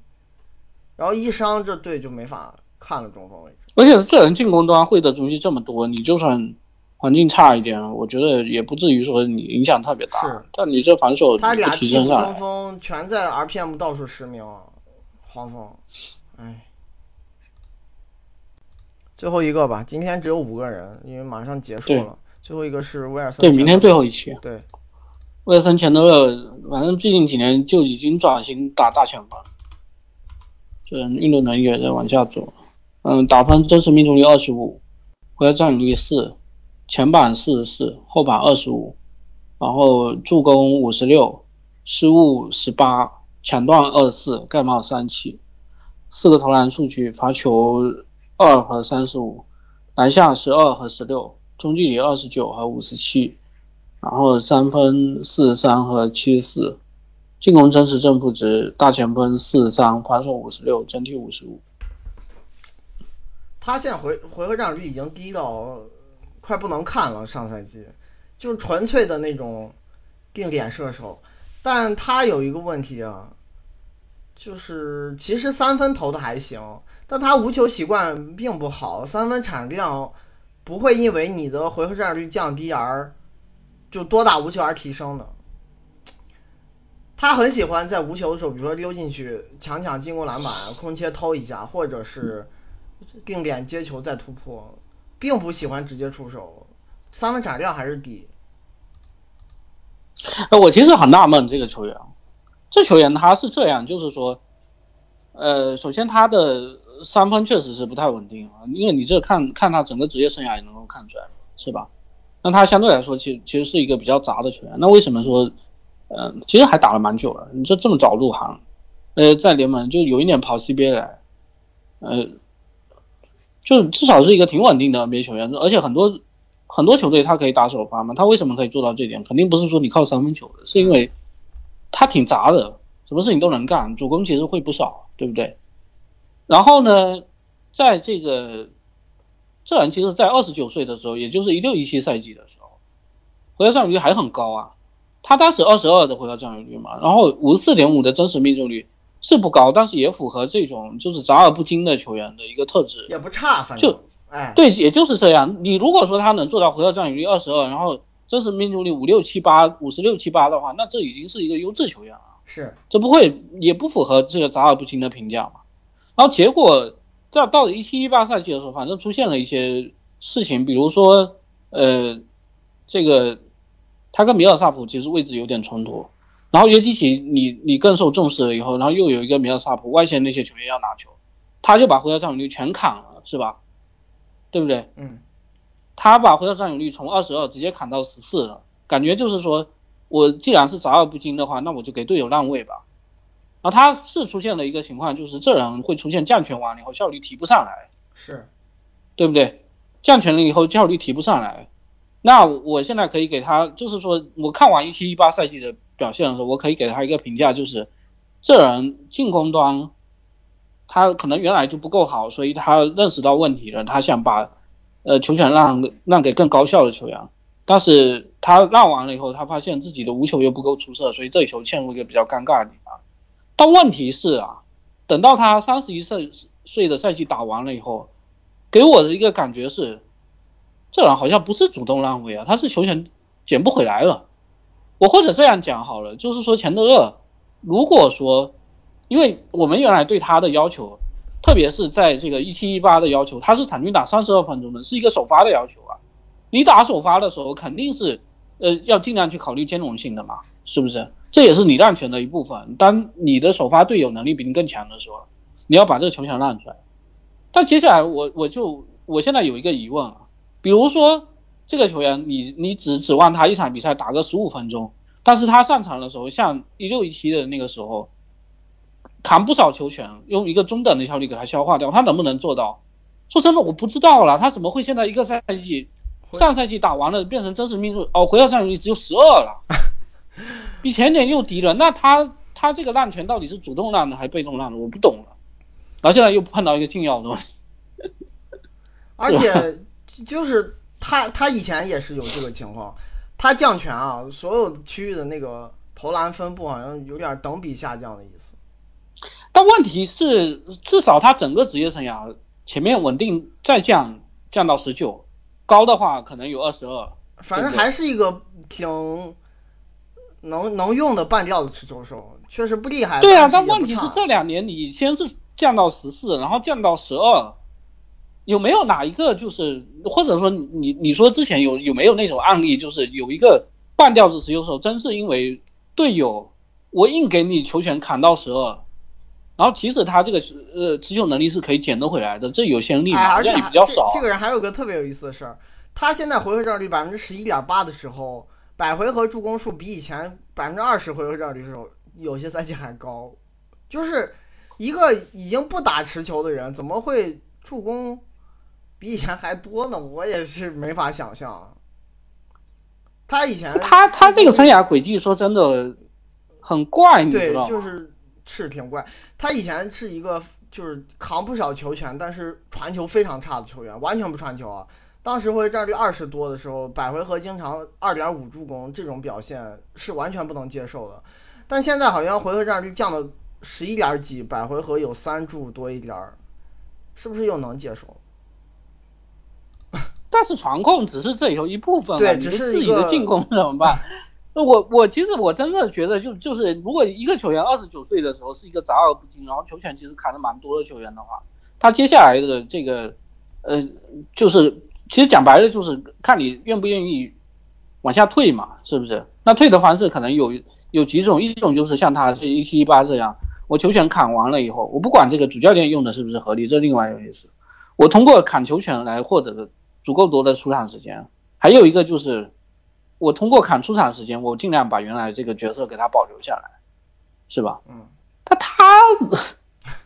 然后一伤这队就没法看了中锋位置。而且这人进攻端会的东西这么多，你就算环境差一点，我觉得也不至于说你影响特别大。是但你这防守他俩替补中锋全在 RPM 倒数十名，黄蜂，哎，最后一个吧，今天只有五个人，因为马上结束对了。最后一个是威尔森，对，明天最后一期。对，威尔森钱德勒，反正最近几年就已经转型打大前锋，这人运动能力也在往下走。嗯，打分真实命中率二十五，回合占有率四，前板四十四，后板二十五，然后助攻五十六，失误十八，抢断二十四，盖帽三七，四个投篮数据，罚球二和三十五，篮下十二和十六，中距离二十九和五十七。然后三分四十三和七十四，进攻真实正负值大前锋四十三，防守五十六，整体五十五。他现在回回合占有率已经低到快不能看了，上赛季就是纯粹的那种定点射手，但他有一个问题啊，就是其实三分投的还行，但他无球习惯并不好，三分产量不会因为你的回合占有率降低而就多打无球而提升的。他很喜欢在无球的时候，比如说溜进去抢抢进攻篮板，空切偷一下，或者是定点接球再突破，并不喜欢直接出手，三分产量还是低。呃，我其实很纳闷这个球员，这球员他是这样，就是说，呃，首先他的三分确实是不太稳定啊，因为你这看看他整个职业生涯也能够看出来，是吧？那他相对来说，其实其实是一个比较杂的球员。那为什么说，呃，其实还打了蛮久了？你这这么早入行，呃，在联盟就有一点跑 CBA 来，呃，就至少是一个挺稳定的 NBA 球员，而且很多很多球队他可以打首发嘛，他为什么可以做到这点？肯定不是说你靠三分球的，是因为他挺杂的，什么事情都能干，主攻其实会不少，对不对？然后呢，在这个这人其实，在二十九岁的时候，也就是一六一七赛季的时候，回合占有率还很高啊，他当时二十二的回合占有率嘛，然后五十四点五的真实命中率是不高，但是也符合这种就是杂而不精的球员的一个特质，也不差，反正就哎，对，也就是这样。你如果说他能做到回合占有率二十二，然后真实命中率五六七八五十六七八的话，那这已经是一个优质球员了。是这不会也不符合这个杂而不精的评价嘛？然后结果在到了一七一八赛季的时候，反正出现了一些事情，比如说呃，这个他跟米尔萨普其实位置有点冲突，然后约基奇你你更受重视了以后，然后又有一个米尔萨普外线那些球员要拿球，他就把回合占有率全砍了，是吧？对不对？嗯，他把回合占有率从二十二直接砍到十四了，感觉就是说。我既然是杂而不精的话，那我就给队友让位吧。然后他是出现了一个情况，就是这人会出现降权完了以后效率提不上来，是，对不对？降权了以后效率提不上来，那我现在可以给他，就是说我看完一七一八赛季的表现的时候，我可以给他一个评价，就是这人进攻端他可能原来就不够好，所以他认识到问题了，他想把呃球权让让给更高效的球员。但是他让完了以后，他发现自己的无球又不够出色，所以这球陷入一个比较尴尬的地方。但问题是啊，等到他三十一岁岁的赛季打完了以后，给我的一个感觉是，这人好像不是主动让位啊，他是球权捡不回来了。我或者这样讲好了，就是说钱德勒，如果说，因为我们原来对他的要求，特别是在这个一七一八的要求，他是场均打三十二分钟的，是一个首发的要求啊。你打首发的时候，肯定是，呃，要尽量去考虑兼容性的嘛，是不是？这也是你让权的一部分。当你的首发队友能力比你更强的时候，你要把这个球权让出来。但接下来，我我就我现在有一个疑问啊，比如说这个球员，你你只指望他一场比赛打个十五分钟，但是他上场的时候，像一六一七的那个时候，扛不少球权，用一个中等的效率给他消化掉，他能不能做到？说真的，我不知道了，他怎么会现在一个赛季？上赛季打完了变成真实命中哦，回合占有率只有十二了，比前年又低了。那他他这个让权到底是主动让的还是被动让的？我不懂了。然后现在又碰到一个禁药的问题，而且 就是他他以前也是有这个情况，他降权啊，所有区域的那个投篮分布好像有点等比下降的意思。但问题是，至少他整个职业生涯前面稳定再降降到十九。高的话可能有二十二，反正还是一个挺能能用的半吊子持球手，确实不厉害。对啊，但问题是这两年你先是降到十四，然后降到十二，有没有哪一个就是或者说你你说之前有有没有那种案例，就是有一个半吊子持球手，真是因为队友我硬给你球权砍到十二，然后即使他这个呃持球能力是可以捡得回来的，这有先例吗？而且比较少。这个人还有个特别有意思的事儿。他现在回合占有率百分之十一点八的时候，百回合助攻数比以前百分之二十回合占有率时候有些赛季还高，就是一个已经不打持球的人，怎么会助攻比以前还多呢？我也是没法想象。他以前他他这个生涯轨迹说真的很怪，你知道吗？对，就是是挺怪。他以前是一个就是扛不少球权，但是传球非常差的球员，完全不传球啊。当时回合占有率二十多的时候，百回合经常二点五助攻，这种表现是完全不能接受的。但现在好像回合占有率降到十一点几，百回合有三助多一点儿，是不是又能接受？但是传控只是这里头一部分，对，只是自己的进攻 怎么办？那我我其实我真的觉得，就就是如果一个球员二十九岁的时候是一个杂而不精，然后球权其实砍的蛮多的球员的话，他接下来的这个呃就是。其实讲白了就是看你愿不愿意往下退嘛，是不是？那退的方式可能有有几种，一种就是像他是一七一八这样，我球权砍完了以后，我不管这个主教练用的是不是合理，这另外一回事。我通过砍球权来获得足够多的出场时间。还有一个就是，我通过砍出场时间，我尽量把原来这个角色给他保留下来，是吧？嗯。他他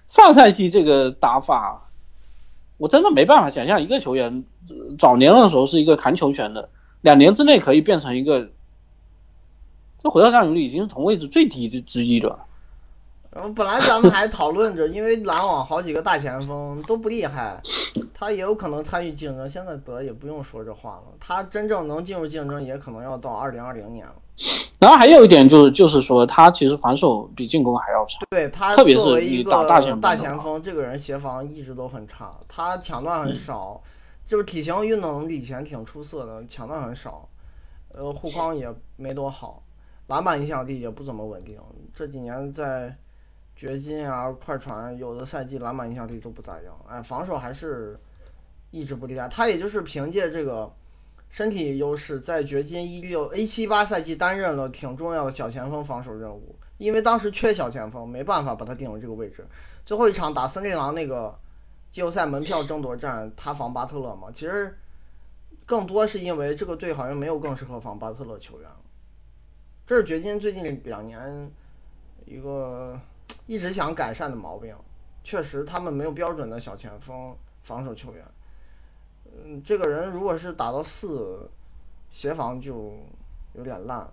上赛季这个打法。我真的没办法想象一个球员早年的时候是一个砍球权的，两年之内可以变成一个，这回到占有率已经是同位置最低的之一了。然后本来咱们还讨论着，因为篮网好几个大前锋都不厉害，他也有可能参与竞争。现在得也不用说这话了，他真正能进入竞争，也可能要到二零二零年了。然后还有一点就是，就是说他其实防守比进攻还要差。对他特别是作为一个大前锋大前锋，这个人协防一直都很差，他抢断嗯很少，就是体型运动能力以前挺出色的，抢断很少，呃，护框也没多好，篮板影响力也不怎么稳定。这几年在掘金啊、快船，有的赛季篮板影响力都不咋样，哎，防守还是一直不厉害。他也就是凭借这个身体优势，在掘金一六 A 七八赛季担任了挺重要的小前锋防守任务。因为当时缺小前锋，没办法把他定为这个位置。最后一场打森林狼那个季后赛门票争夺战，他防巴特勒嘛，其实更多是因为这个队好像没有更适合防巴特勒球员。这是掘金最近两年一个一直想改善的毛病。确实，他们没有标准的小前锋防守球员。嗯，这个人如果是打到四，协防就有点烂。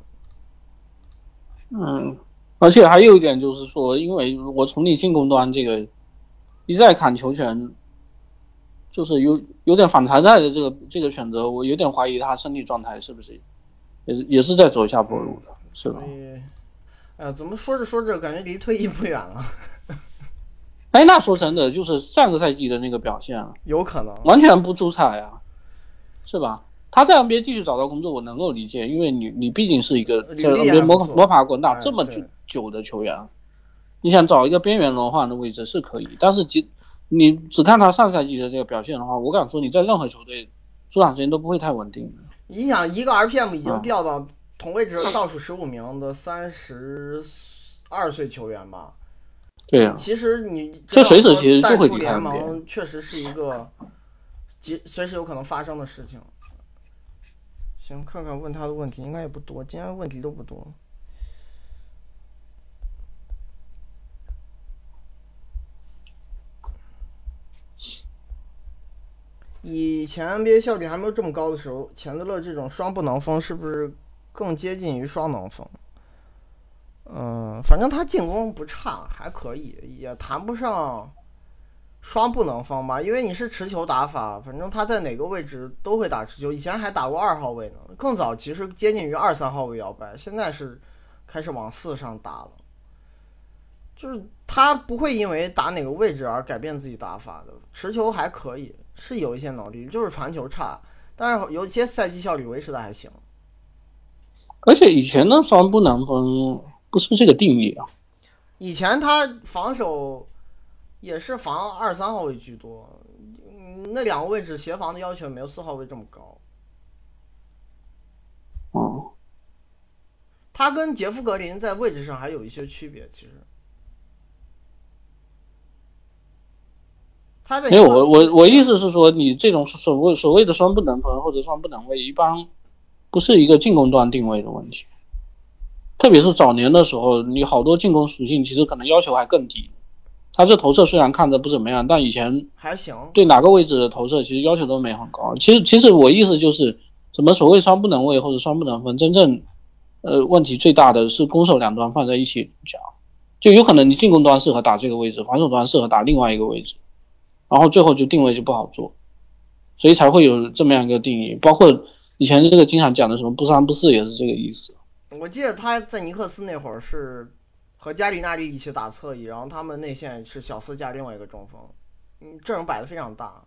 嗯，而且还有一点就是说，因为我从你进攻端这个一再砍球权，就是有有点反常态的这个这个选择，我有点怀疑他身体状态是不是也是也是在走下坡路的，是吧所？以，哎呀，怎么说着说着感觉离退役不远了？哎，那说真的，就是上个赛季的那个表现啊，有可能。完全不出彩啊，是吧？他在 NBA 继续找到工作，我能够理解，因为你你毕竟是一个在 NBA 摸摸爬滚打哎这么久久的球员，你想找一个边缘轮换的位置是可以，但是即你只看他上赛季的这个表现的话，我敢说你在任何球队出场时间都不会太稳定。你想，一个 RPM 已经啊掉到同位置倒数十五名的三十二岁球员吧？对啊，其实你这随时其实淡就会联盟，确实是一个即随时有可能发生的事情。行，看看问他的问题，应该也不多，今天问题都不多。以前 NBA 效率还没有这么高的时候，钱德勒这种双不能锋是不是更接近于双能锋？嗯，反正他进攻不差，还可以，也谈不上双不能锋吧，因为你是持球打法，反正他在哪个位置都会打持球。以前还打过二号位呢，更早其实接近于二三号位摇摆，现在是开始往四上打了。就是他不会因为打哪个位置而改变自己打法的，持球还可以，是有一些能力，就是传球差，但是有一些赛季效率维持的还行。而且以前的双不能锋不是这个定义啊，以前他防守也是防二三号位居多，嗯那两个位置协防的要求没有四号位这么高。嗯，他跟杰夫格林在位置上还有一些区别，其实。他在没有我我我意思是说，你这种所谓所谓的双不能分或者双不能位，一般不是一个进攻端定位的问题。特别是早年的时候，你好多进攻属性其实可能要求还更低。他这投射虽然看着不怎么样，但以前还行。对哪个位置的投射其实要求都没很高。其实其实我意思就是，什么所谓双不能位或者双不能分，真正呃问题最大的是攻守两端放在一起讲，就有可能你进攻端适合打这个位置，防守端适合打另外一个位置。然后最后就定位就不好做，所以才会有这么样一个定义。包括以前这个经常讲的什么不三不四也是这个意思。我记得他在尼克斯那会儿是和加里纳利一起打侧翼，然后他们内线是小斯加另外一个中锋，嗯，阵容摆的非常大。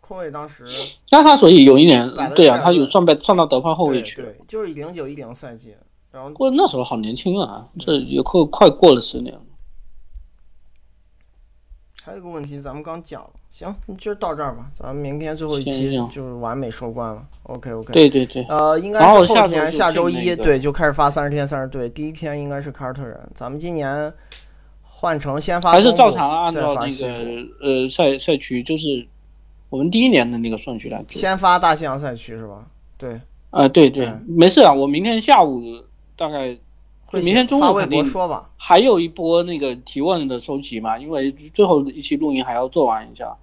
空位当时那他所以有一年对啊，他有上被上到得分后卫去。对对，就是零九一零赛季，然后不过那时候好年轻啊，这也快快过了十年了。还有一个问题，咱们刚讲了，行，就到这儿吧，咱们明天最后一期就是完美收官了。OK OK。对对对，呃，应该是后天，下周一那个对就开始发三十天三十对，第一天应该是凯尔特人。咱们今年换成先发还是照常按照那个呃赛赛区，就是我们第一年的那个顺序来做。先发大西洋赛区是吧？对，啊，对对嗯，没事啊，我明天下午大概会明天中午肯定说吧。还有一波那个提问的收集嘛，因为最后一期录音还要做完一下，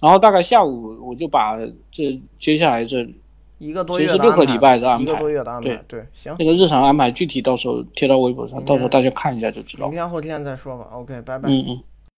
然后大概下午我就把这接下来这一个多其实六个礼拜的安一个排多月的安排对，对，行，那个日常安排具体到时候贴到微博上，到时候大家看一下就知道明。天后天再说吧。OK，拜拜。嗯嗯。